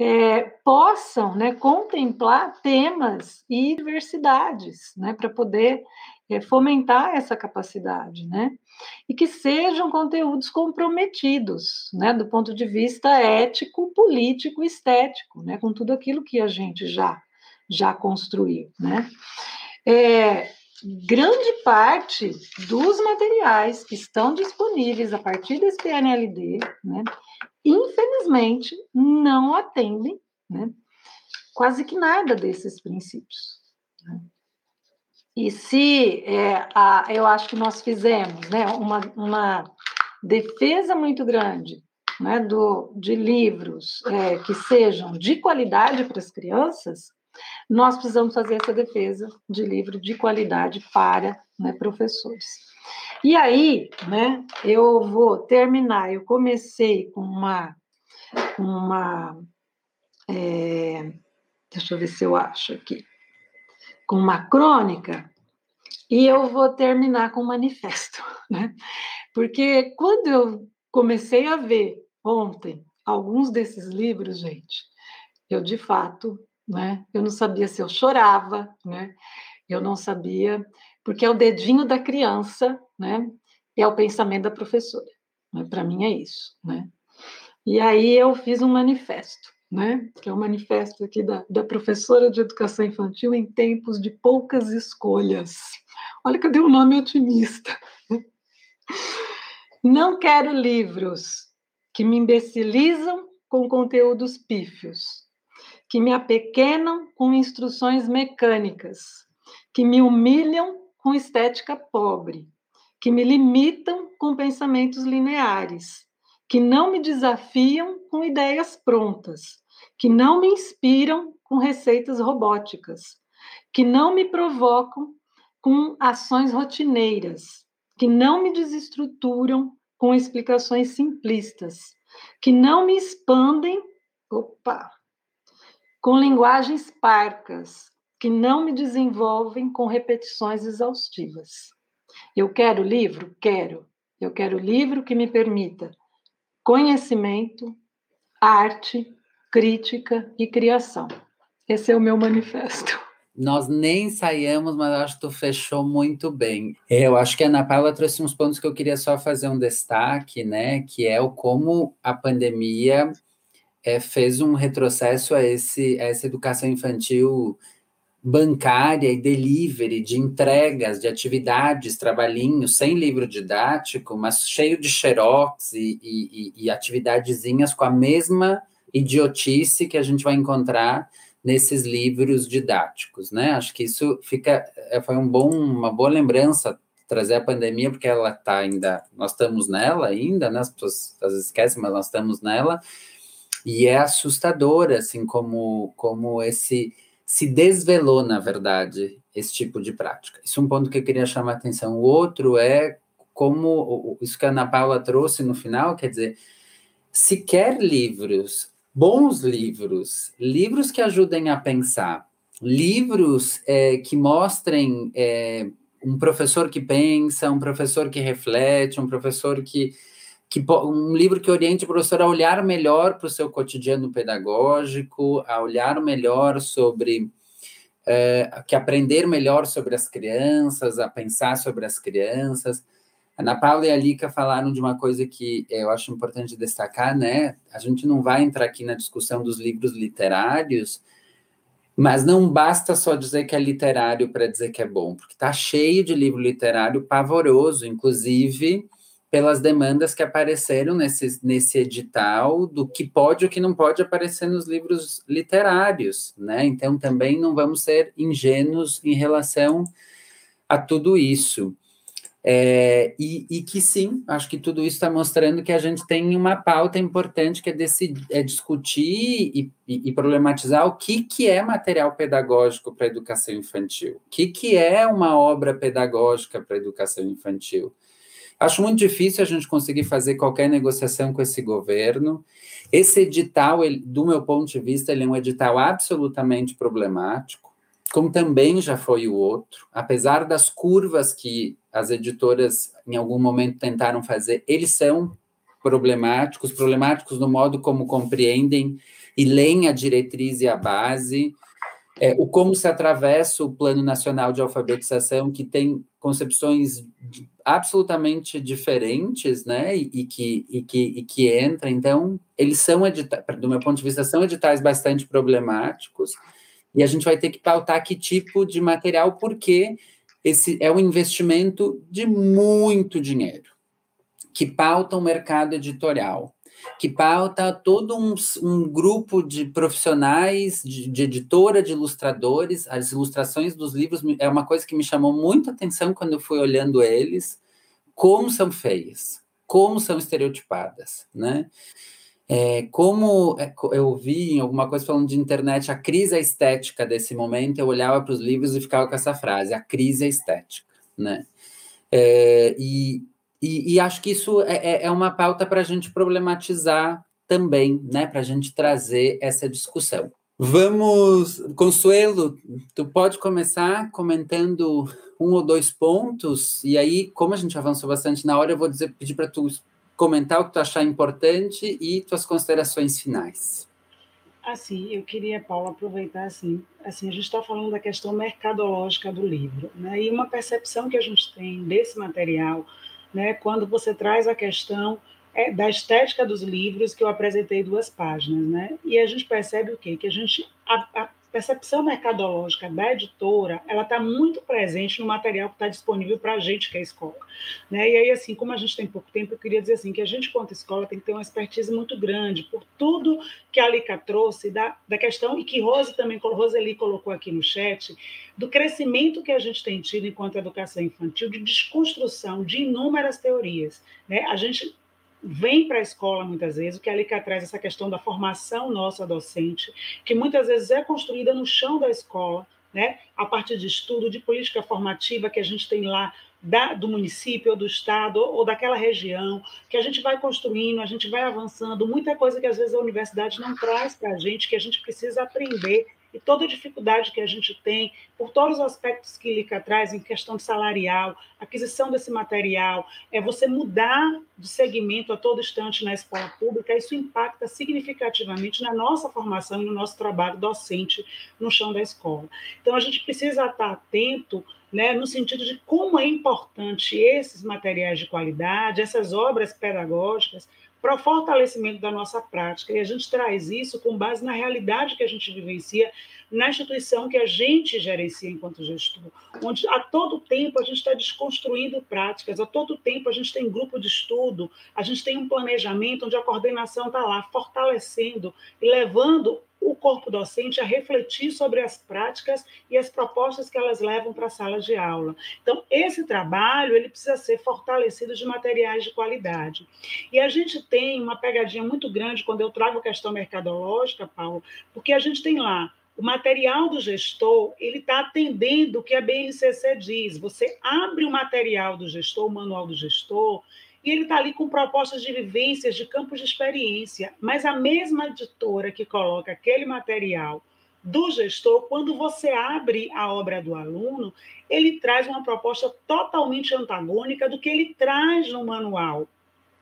é, possam né, contemplar temas e diversidades, né, para poder é, fomentar essa capacidade, né, e que sejam conteúdos comprometidos, né, do ponto de vista ético, político, estético, né, com tudo aquilo que a gente já já construiu, né. É, grande parte dos materiais que estão disponíveis a partir desse PNLD, né, infelizmente, não atendem né, quase que nada desses princípios. Né? E se é, a, eu acho que nós fizemos né, uma, uma defesa muito grande né, do, de livros é, que sejam de qualidade para as crianças, nós precisamos fazer essa defesa de livro de qualidade para né, professores. E aí, né, eu vou terminar. Eu comecei com uma. uma é, deixa eu ver se eu acho aqui. Com uma crônica, e eu vou terminar com um manifesto, né? Porque quando eu comecei a ver ontem alguns desses livros, gente, eu de fato, né? Eu não sabia se eu chorava, né? Eu não sabia porque é o dedinho da criança, né? É o pensamento da professora. Né? Para mim é isso, né? E aí eu fiz um manifesto, né? Que é o um manifesto aqui da, da professora de educação infantil em tempos de poucas escolhas. Olha que eu dei um nome otimista. Não quero livros que me imbecilizam com conteúdos pífios, que me apequenam com instruções mecânicas, que me humilham com estética pobre, que me limitam com pensamentos lineares, que não me desafiam com ideias prontas, que não me inspiram com receitas robóticas, que não me provocam com ações rotineiras, que não me desestruturam com explicações simplistas, que não me expandem, opa, com linguagens parcas, que não me desenvolvem com repetições exaustivas. Eu quero livro? Quero. Eu quero livro que me permita conhecimento, arte, crítica e criação. Esse é o meu manifesto. Nós nem ensaiamos, mas acho que tu fechou muito bem. Eu acho que a Ana Paula trouxe uns pontos que eu queria só fazer um destaque, né? Que é o como a pandemia é, fez um retrocesso a, esse, a essa educação infantil bancária e delivery de entregas de atividades, trabalhinhos, sem livro didático, mas cheio de xerox e, e, e atividadezinhas com a mesma idiotice que a gente vai encontrar nesses livros didáticos, né? Acho que isso fica é, foi um bom, uma boa lembrança trazer a pandemia, porque ela está ainda, nós estamos nela ainda, né? As pessoas às vezes esquecem, mas nós estamos nela, e é assustador, assim, como, como esse se desvelou, na verdade, esse tipo de prática. Isso é um ponto que eu queria chamar a atenção. O outro é como isso que a Ana Paula trouxe no final, quer dizer, se quer livros, bons livros, livros que ajudem a pensar, livros é, que mostrem é, um professor que pensa, um professor que reflete, um professor que, que um livro que oriente o professor a olhar melhor para o seu cotidiano pedagógico, a olhar melhor sobre é, que aprender melhor sobre as crianças, a pensar sobre as crianças. Ana Paula e a Lica falaram de uma coisa que eu acho importante destacar, né? A gente não vai entrar aqui na discussão dos livros literários, mas não basta só dizer que é literário para dizer que é bom, porque está cheio de livro literário pavoroso, inclusive pelas demandas que apareceram nesse, nesse edital do que pode e o que não pode aparecer nos livros literários, né? Então também não vamos ser ingênuos em relação a tudo isso. É, e, e, que sim, acho que tudo isso está mostrando que a gente tem uma pauta importante que é, decidir, é discutir e, e, e, problematizar o que, que é material pedagógico para a educação infantil, o que, que é uma obra pedagógica para a educação infantil. Acho muito difícil a gente conseguir fazer qualquer negociação com esse governo. Esse edital, ele, do meu ponto de vista, ele é um edital absolutamente problemático como também já foi o outro, apesar das curvas que as editoras em algum momento tentaram fazer, eles são problemáticos, problemáticos no modo como compreendem e leem a diretriz e a base, é, o como se atravessa o Plano Nacional de Alfabetização, que tem concepções absolutamente diferentes, né, e, que, e, que, e que entra, então, eles são, do meu ponto de vista, são editais bastante problemáticos, e a gente vai ter que pautar que tipo de material, porque esse é um investimento de muito dinheiro, que pauta o mercado editorial, que pauta todo um, um grupo de profissionais, de, de, editora, de ilustradores. As ilustrações dos livros é uma coisa que me chamou muita atenção quando eu fui olhando eles, como são feias, como são estereotipadas, né? É, como é, eu vi em alguma coisa falando de internet, a crise estética desse momento, eu olhava para os livros e ficava com essa frase, a crise estética, né? É, e, e, e, acho que isso é, é, é uma pauta para a gente problematizar também, né? Para a gente trazer essa discussão. Vamos, Consuelo, tu pode começar comentando um ou dois pontos, e aí, como a gente avançou bastante na hora, eu vou dizer, pedir para tu comentar o que tu achar importante e tuas considerações finais. Assim, eu queria, Paulo, aproveitar assim, assim a gente está falando da questão mercadológica do livro, né? E uma percepção que a gente tem desse material, né? Quando você traz a questão é, da estética dos livros, que eu apresentei duas páginas, né? E a gente percebe o quê? Que a gente a, a, percepção mercadológica da editora, ela está muito presente no material que está disponível para a gente, que é a escola. Né? E aí, assim, como a gente tem pouco tempo, eu queria dizer assim, que a gente, quanto escola, tem que ter uma expertise muito grande por tudo que a Alica trouxe da, da questão, e que Rose também, Roseli colocou aqui no chat, do crescimento que a gente tem tido enquanto educação infantil, de desconstrução de inúmeras teorias. Né? A gente vem para a escola muitas vezes, o que ali que traz essa questão da formação nossa docente, que muitas vezes é construída no chão da escola, né? a partir de estudo, de política formativa que a gente tem lá da, do município ou do estado ou, ou, daquela região, que a gente vai construindo, a gente vai avançando, muita coisa que às vezes a universidade não traz para a gente, que a gente precisa aprender e toda a dificuldade que a gente tem, por todos os aspectos que Lica traz, em questão salarial, aquisição desse material, é você mudar de segmento a todo instante na escola pública, isso impacta significativamente na nossa formação e no nosso trabalho docente no chão da escola. Então, a gente precisa estar atento né, no sentido de como é importante esses materiais de qualidade, essas obras pedagógicas, para o fortalecimento da nossa prática. E a gente traz isso com base na realidade que a gente vivencia na instituição que a gente gerencia enquanto gestor, onde a todo tempo a gente está desconstruindo práticas, a todo tempo a gente tem grupo de estudo, a gente tem um planejamento onde a coordenação está lá fortalecendo e levando o corpo docente a refletir sobre as práticas e as propostas que elas levam para a sala de aula. Então, esse trabalho ele precisa ser fortalecido de materiais de qualidade. E a gente tem uma pegadinha muito grande quando eu trago a questão mercadológica, Paulo, porque a gente tem lá o material do gestor ele está atendendo o que a BNCC diz. Você abre o material do gestor, o manual do gestor, e ele está ali com propostas de vivências, de campos de experiência. Mas a mesma editora que coloca aquele material do gestor, quando você abre a obra do aluno, ele traz uma proposta totalmente antagônica do que ele traz no manual.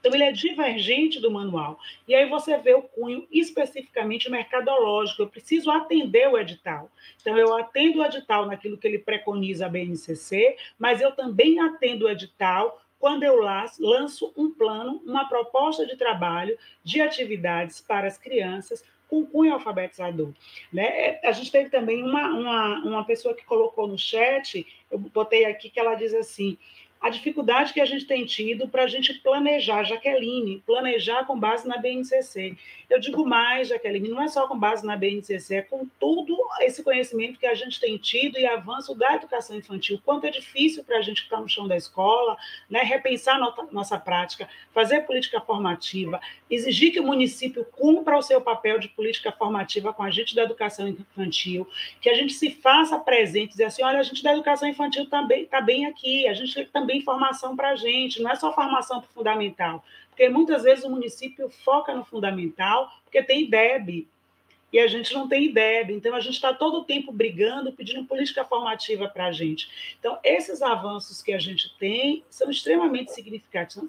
Então, ele é divergente do manual. E aí você vê o cunho especificamente mercadológico. Eu preciso atender o edital. Então, eu atendo o edital naquilo que ele preconiza a BNCC, mas eu também atendo o edital quando eu lanço um plano, uma proposta de trabalho, de atividades para as crianças, com cunho alfabetizador. Né? É, a gente teve também uma, uma, uma pessoa que colocou no chat, eu botei aqui que ela diz assim: a dificuldade que a gente tem tido para a gente planejar, Jaqueline, planejar com base na BNCC. Eu digo mais, Jaqueline, não é só com base na BNCC, é com todo esse conhecimento que a gente tem tido e avanço da educação infantil. Quanto é difícil para a gente ficar no chão da escola, né, repensar nossa, nossa prática, fazer política formativa, exigir que o município cumpra o seu papel de política formativa com a gente da educação infantil, que a gente se faça presente, dizer assim, olha, a gente da educação infantil também está bem aqui, a gente também formação para a gente, não é só formação para fundamental, porque muitas vezes o município foca no fundamental porque tem IDEB, e a gente não tem IDEB, então a gente está todo o tempo brigando, pedindo política formativa para a gente. Então, esses avanços que a gente tem são extremamente significantes,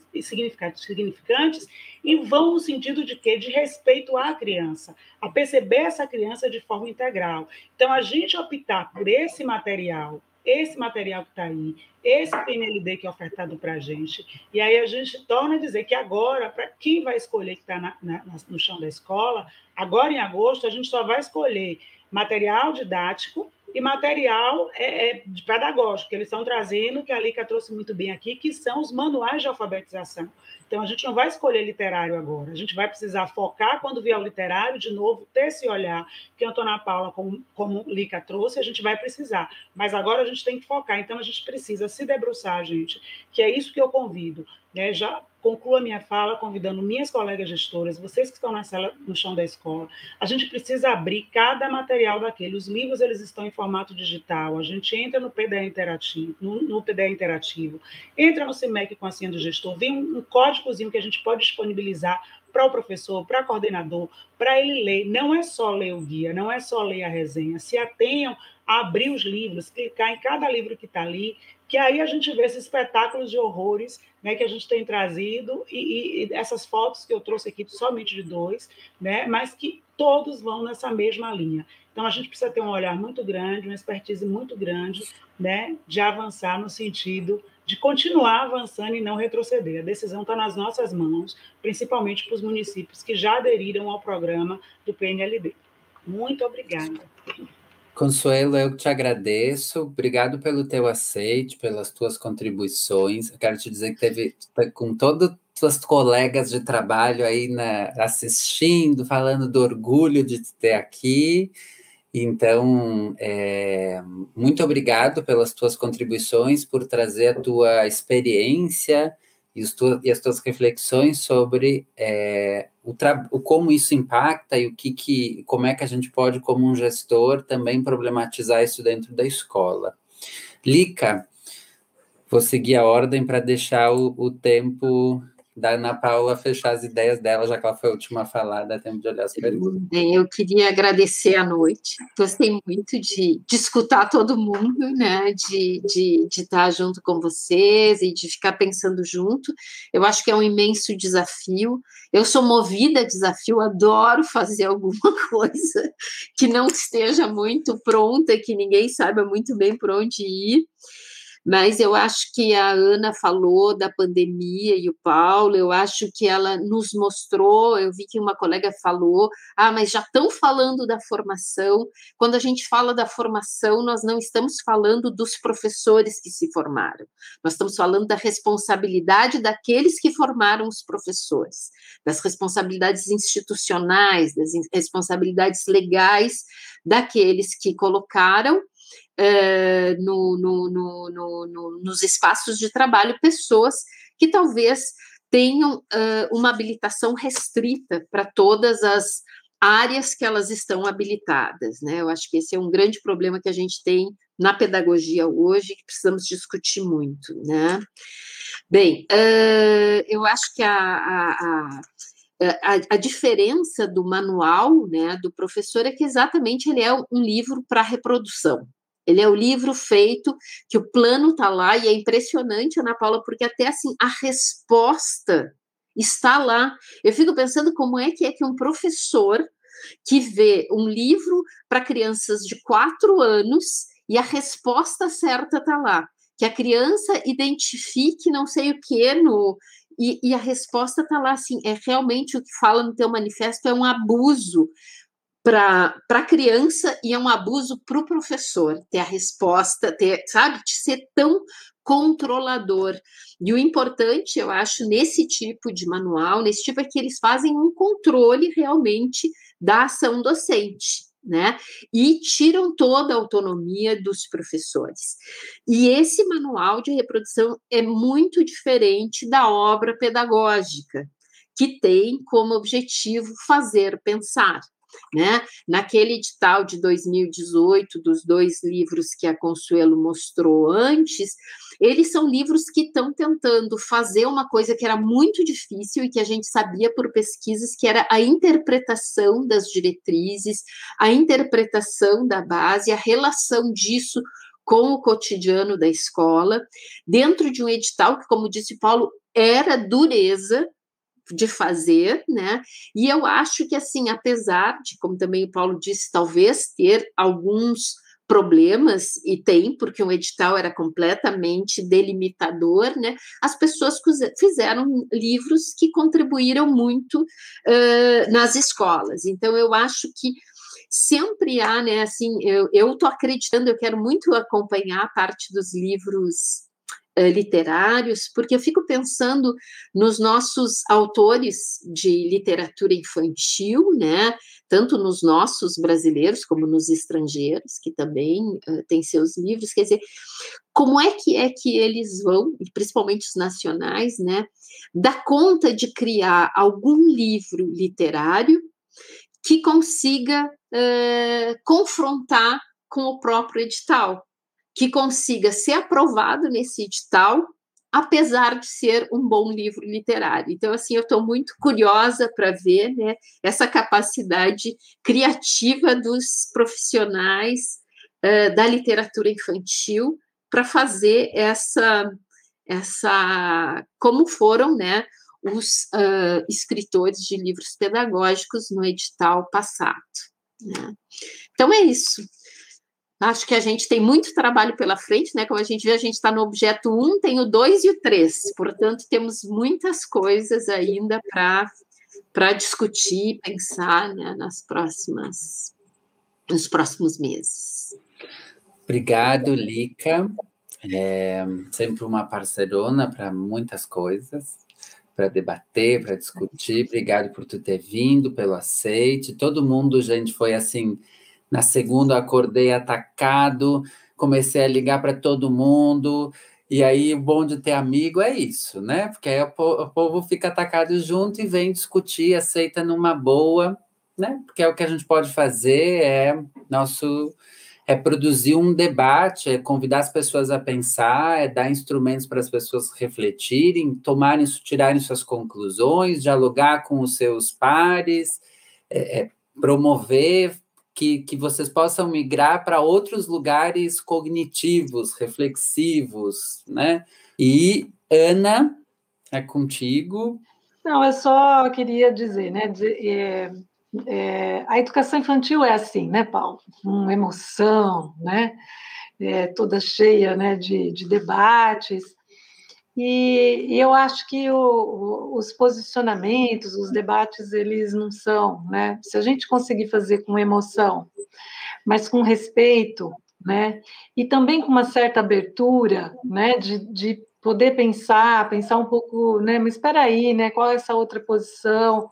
significantes e vão no sentido de quê? De respeito à criança, a perceber essa criança de forma integral. Então, a gente optar por esse material esse material que está aí, esse PNLD que é ofertado para a gente, e aí a gente torna a dizer que agora, para quem vai escolher que está no chão da escola, agora em agosto, a gente só vai escolher material didático e material é, é, pedagógico, que eles estão trazendo, que a Lica trouxe muito bem aqui, que são os manuais de alfabetização. Então, a gente não vai escolher literário agora, a gente vai precisar focar, quando vier o literário, de novo, ter esse olhar que a Antônia Paula, como, como Lica trouxe, a gente vai precisar. Mas agora a gente tem que focar, então a gente precisa se debruçar, gente, que é isso que eu convido. Né? Já concluo a minha fala convidando minhas colegas gestoras, vocês que estão na sala, no chão da escola, a gente precisa abrir cada material daquele. Os livros eles estão em formato digital. A gente entra no PDE interativo, no, no PDE interativo, entra no CIMEC com a senha do gestor, vem um, um códigozinho que a gente pode disponibilizar para o professor, para o coordenador, para ele ler. Não é só ler o guia, não é só ler a resenha. Se atenham a abrir os livros, clicar em cada livro que está ali, que aí a gente vê esses espetáculos de horrores né, que a gente tem trazido e, e, essas fotos que eu trouxe aqui somente de dois, né, mas que todos vão nessa mesma linha. Então a gente precisa ter um olhar muito grande, uma expertise muito grande, né, de avançar no sentido de continuar avançando e não retroceder. A decisão está nas nossas mãos, principalmente para os municípios que já aderiram ao programa do PNLD. Muito obrigada. Consuelo, eu te agradeço. Obrigado pelo teu aceite, pelas tuas contribuições. Eu quero te dizer que teve tá com todos tuas colegas de trabalho aí na, assistindo, falando do orgulho de te ter aqui. Então, é, muito obrigado pelas tuas contribuições, por trazer a tua experiência e, tu, e as tuas reflexões sobre é, o, o, como isso impacta e o que, que como é que a gente pode, como um gestor, também problematizar isso dentro da escola. Lica, vou seguir a ordem para deixar o, o tempo da Ana Paula fechar as ideias dela, já que ela foi a última a falar, dá tempo de olhar as perguntas. Eu queria agradecer a noite, gostei muito de, de escutar todo mundo, né, de, de, de estar junto com vocês e de ficar pensando junto, eu acho que é um imenso desafio, eu sou movida a desafio, adoro fazer alguma coisa que não esteja muito pronta, que ninguém saiba muito bem por onde ir, mas eu acho que a Ana falou da pandemia e o Paulo, eu acho que ela nos mostrou, eu vi que uma colega falou, ah, mas já estão falando da formação. Quando a gente fala da formação, nós não estamos falando dos professores que se formaram, nós estamos falando da responsabilidade daqueles que formaram os professores, das responsabilidades institucionais, das responsabilidades legais daqueles que colocaram uh, no, no, no, nos espaços de trabalho pessoas que talvez tenham uh, uma habilitação restrita para todas as áreas que elas estão habilitadas, né? Eu acho que esse é um grande problema que a gente tem na pedagogia hoje, que precisamos discutir muito, né? Bem, uh, eu acho que a, a, a, a, diferença do manual, né, do professor é que exatamente ele é um livro para reprodução. Ele é o livro feito que o plano está lá e é impressionante, Ana Paula, porque até assim a resposta está lá. Eu fico pensando como é que é que um professor que vê um livro para crianças de quatro anos e a resposta certa está lá, que a criança identifique não sei o que no e, e a resposta está lá assim, é realmente o que fala no teu manifesto é um abuso para a criança e é um abuso para o professor ter a resposta, ter, sabe, de ser tão controlador. E o importante, eu acho, nesse tipo de manual, nesse tipo é que eles fazem um controle realmente da ação docente. Né? E tiram toda a autonomia dos professores. E esse manual de reprodução é muito diferente da obra pedagógica, que tem como objetivo fazer pensar. Né? Naquele edital de 2018, dos dois livros que a Consuelo mostrou antes, eles são livros que estão tentando fazer uma coisa que era muito difícil e que a gente sabia por pesquisas, que era a interpretação das diretrizes, a interpretação da base, a relação disso com o cotidiano da escola, dentro de um edital que, como disse Paulo, era dureza, de fazer, né? E eu acho que assim, apesar de, como também o Paulo disse, talvez ter alguns problemas e tem, porque o edital era completamente delimitador, né? As pessoas fizeram livros que contribuíram muito uh, nas escolas. Então eu acho que sempre há, né? Assim, eu estou acreditando, eu quero muito acompanhar a parte dos livros literários, porque eu fico pensando nos nossos autores de literatura infantil, né? Tanto nos nossos brasileiros como nos estrangeiros, que também uh, têm seus livros. Quer dizer, como é que é que eles vão, principalmente os nacionais, né? Dar conta de criar algum livro literário que consiga uh, confrontar com o próprio edital, que consiga ser aprovado nesse edital, apesar de ser um bom livro literário. Então, assim, eu estou muito curiosa para ver né, essa capacidade criativa dos profissionais uh, da literatura infantil para fazer essa, essa, como foram, né, os uh, escritores de livros pedagógicos no edital passado. Né? Então é isso. Acho que a gente tem muito trabalho pela frente, né? Como a gente vê, a gente está no objeto 1, tem o 2 e o 3. Portanto, temos muitas coisas ainda para discutir, pensar né, nas próximas, nos próximos meses. Obrigado, Lica. É sempre uma parcerona para muitas coisas, para debater, para discutir. Obrigado por tu ter vindo, pelo aceite. Todo mundo, gente, foi assim na segunda, acordei atacado, comecei a ligar para todo mundo. E aí, o bom de ter amigo é isso, né? Porque aí o povo fica atacado junto e vem discutir, aceita numa boa, né? Porque é o que a gente pode fazer, é nosso é produzir um debate, é convidar as pessoas a pensar, é dar instrumentos para as pessoas refletirem, tomarem, tirarem suas conclusões, dialogar com os seus pares, é, é promover que, que vocês possam migrar para outros lugares cognitivos, reflexivos, né? E Ana, é contigo. Não, eu só queria dizer, né? é, é, a educação infantil é assim, né, Paulo? Uma emoção, né? É, toda cheia né, de, de debates. E, e, eu acho que o, o, os posicionamentos, os debates, eles não são, né? Se a gente conseguir fazer com emoção, mas com respeito, né? E também com uma certa abertura, né? De, de poder pensar, pensar um pouco, né? Mas espera aí, né? Qual é essa outra posição?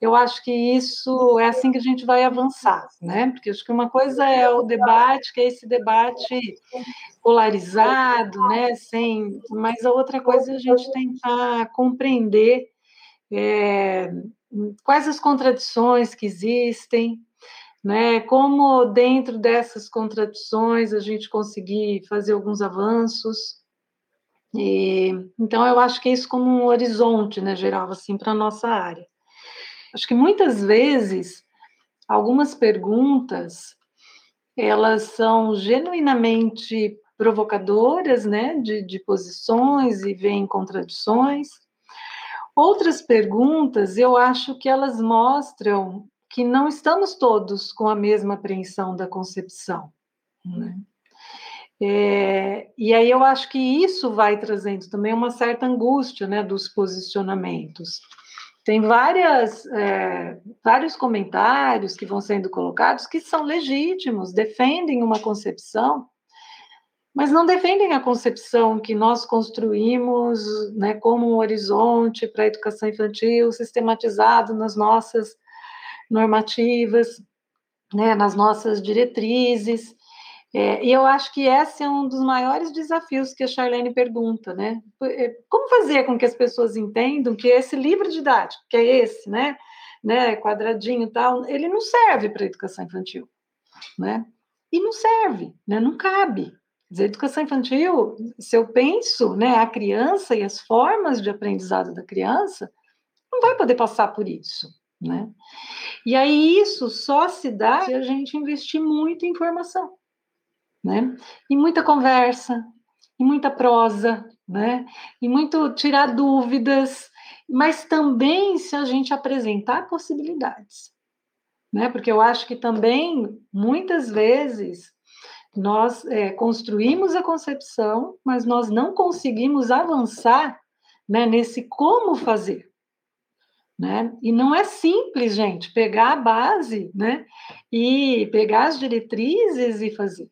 Eu acho que isso é assim que a gente vai avançar, né? Porque acho que uma coisa é o debate, que é esse debate polarizado, né? Sem, mas a outra coisa é a gente tentar compreender é, quais as contradições que existem, né? Como dentro dessas contradições a gente conseguir fazer alguns avanços. E, então eu acho que é isso como um horizonte, né, geral assim para nossa área. Acho que muitas vezes algumas perguntas elas são genuinamente provocadoras, né, de, de posições e vêm contradições. Outras perguntas, eu acho que elas mostram que não estamos todos com a mesma apreensão da concepção. Né? É, e aí eu acho que isso vai trazendo também uma certa angústia né, dos posicionamentos. Tem várias, é, vários comentários que vão sendo colocados que são legítimos, defendem uma concepção, mas não defendem a concepção que nós construímos né, como um horizonte para a educação infantil sistematizado nas nossas normativas, né, nas nossas diretrizes. É, e eu acho que esse é um dos maiores desafios que a Charlene pergunta, né? É, como fazer com que as pessoas entendam que esse livro didático, que é esse, né, né, quadradinho e tal, ele não serve para a educação infantil, né? E não serve, né? Não cabe. a educação infantil, se eu penso, né, a criança e as formas de aprendizado da criança, não vai poder passar por isso, né? E aí isso só se dá se a gente investir muito em informação, né? E muita conversa, e muita prosa, né? E muito tirar dúvidas, mas também se a gente apresentar possibilidades, né? Porque eu acho que também muitas vezes nós é, construímos a concepção, mas nós não conseguimos avançar né, nesse como fazer. Né? E não é simples, gente, pegar a base né, e pegar as diretrizes e fazer.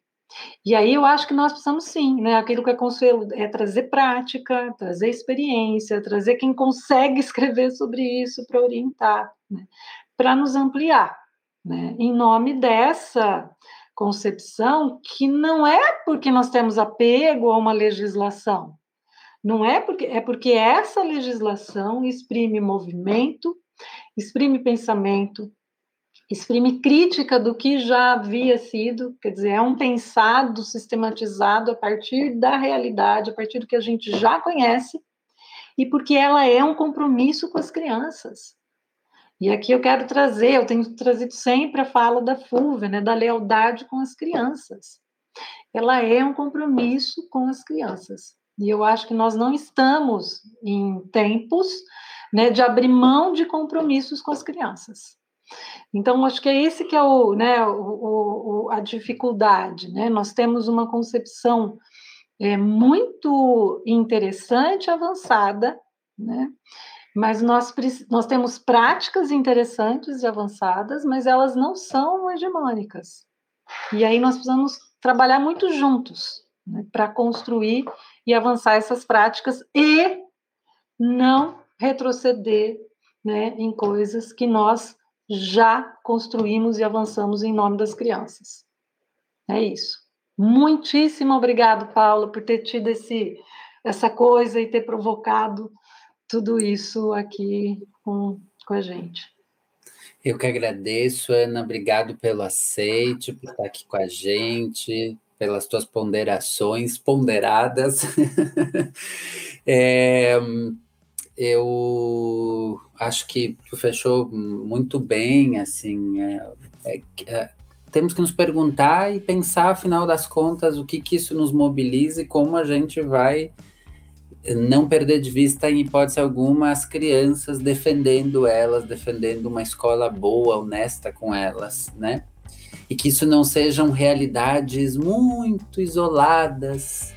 E aí eu acho que nós precisamos sim, né? Aquilo que é conselho é trazer prática, trazer experiência, trazer quem consegue escrever sobre isso para orientar, né? para nos ampliar, né? Em nome dessa concepção que não é porque nós temos apego a uma legislação, não é porque é porque essa legislação exprime movimento, exprime pensamento, exprime crítica do que já havia sido, quer dizer, é um pensado sistematizado a partir da realidade, a partir do que a gente já conhece, e porque ela é um compromisso com as crianças. E aqui eu quero trazer, eu tenho trazido sempre a fala da Fulvia, né, da lealdade com as crianças. Ela é um compromisso com as crianças. E eu acho que nós não estamos em tempos né, de abrir mão de compromissos com as crianças. Então, acho que é esse que é o, né, o, o, a dificuldade. Né? Nós temos uma concepção é, muito interessante, avançada, né? mas nós, nós temos práticas interessantes e avançadas, mas elas não são hegemônicas. E aí nós precisamos trabalhar muito juntos né, para construir e avançar essas práticas e não retroceder né, em coisas que nós já construímos e avançamos em nome das crianças. É isso. Muitíssimo obrigado, Paulo, por ter tido esse, essa coisa e ter provocado tudo isso aqui com, com a gente. Eu que agradeço, Ana. Obrigado pelo aceite, por estar aqui com a gente pelas tuas ponderações ponderadas. é, eu acho que tu fechou muito bem, assim, é, é, é, temos que nos perguntar e pensar, afinal das contas, o que, que isso nos mobiliza e como a gente vai não perder de vista, em hipótese alguma, as crianças, defendendo elas, defendendo uma escola boa, honesta com elas, né? e que isso não sejam realidades muito isoladas,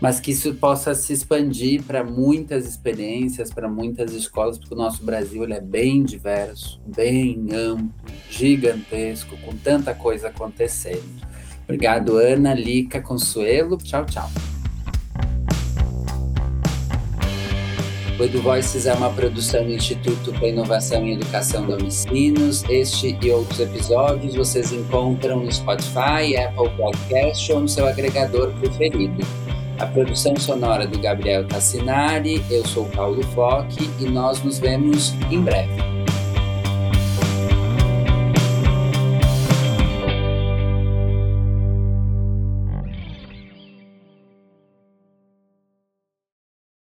mas que isso possa se expandir para muitas experiências, para muitas escolas, porque o nosso Brasil ele é bem diverso, bem amplo, gigantesco, com tanta coisa acontecendo. Obrigado, Ana, Lica, Consuelo. Tchau, tchau. O EduVoices é uma produção do Instituto para Inovação e Educação da Unicinos. Este e outros episódios vocês encontram no Spotify, Apple Podcast ou no seu agregador preferido. A produção sonora do Gabriel Tassinari, eu sou Paulo Foque e nós nos vemos em breve.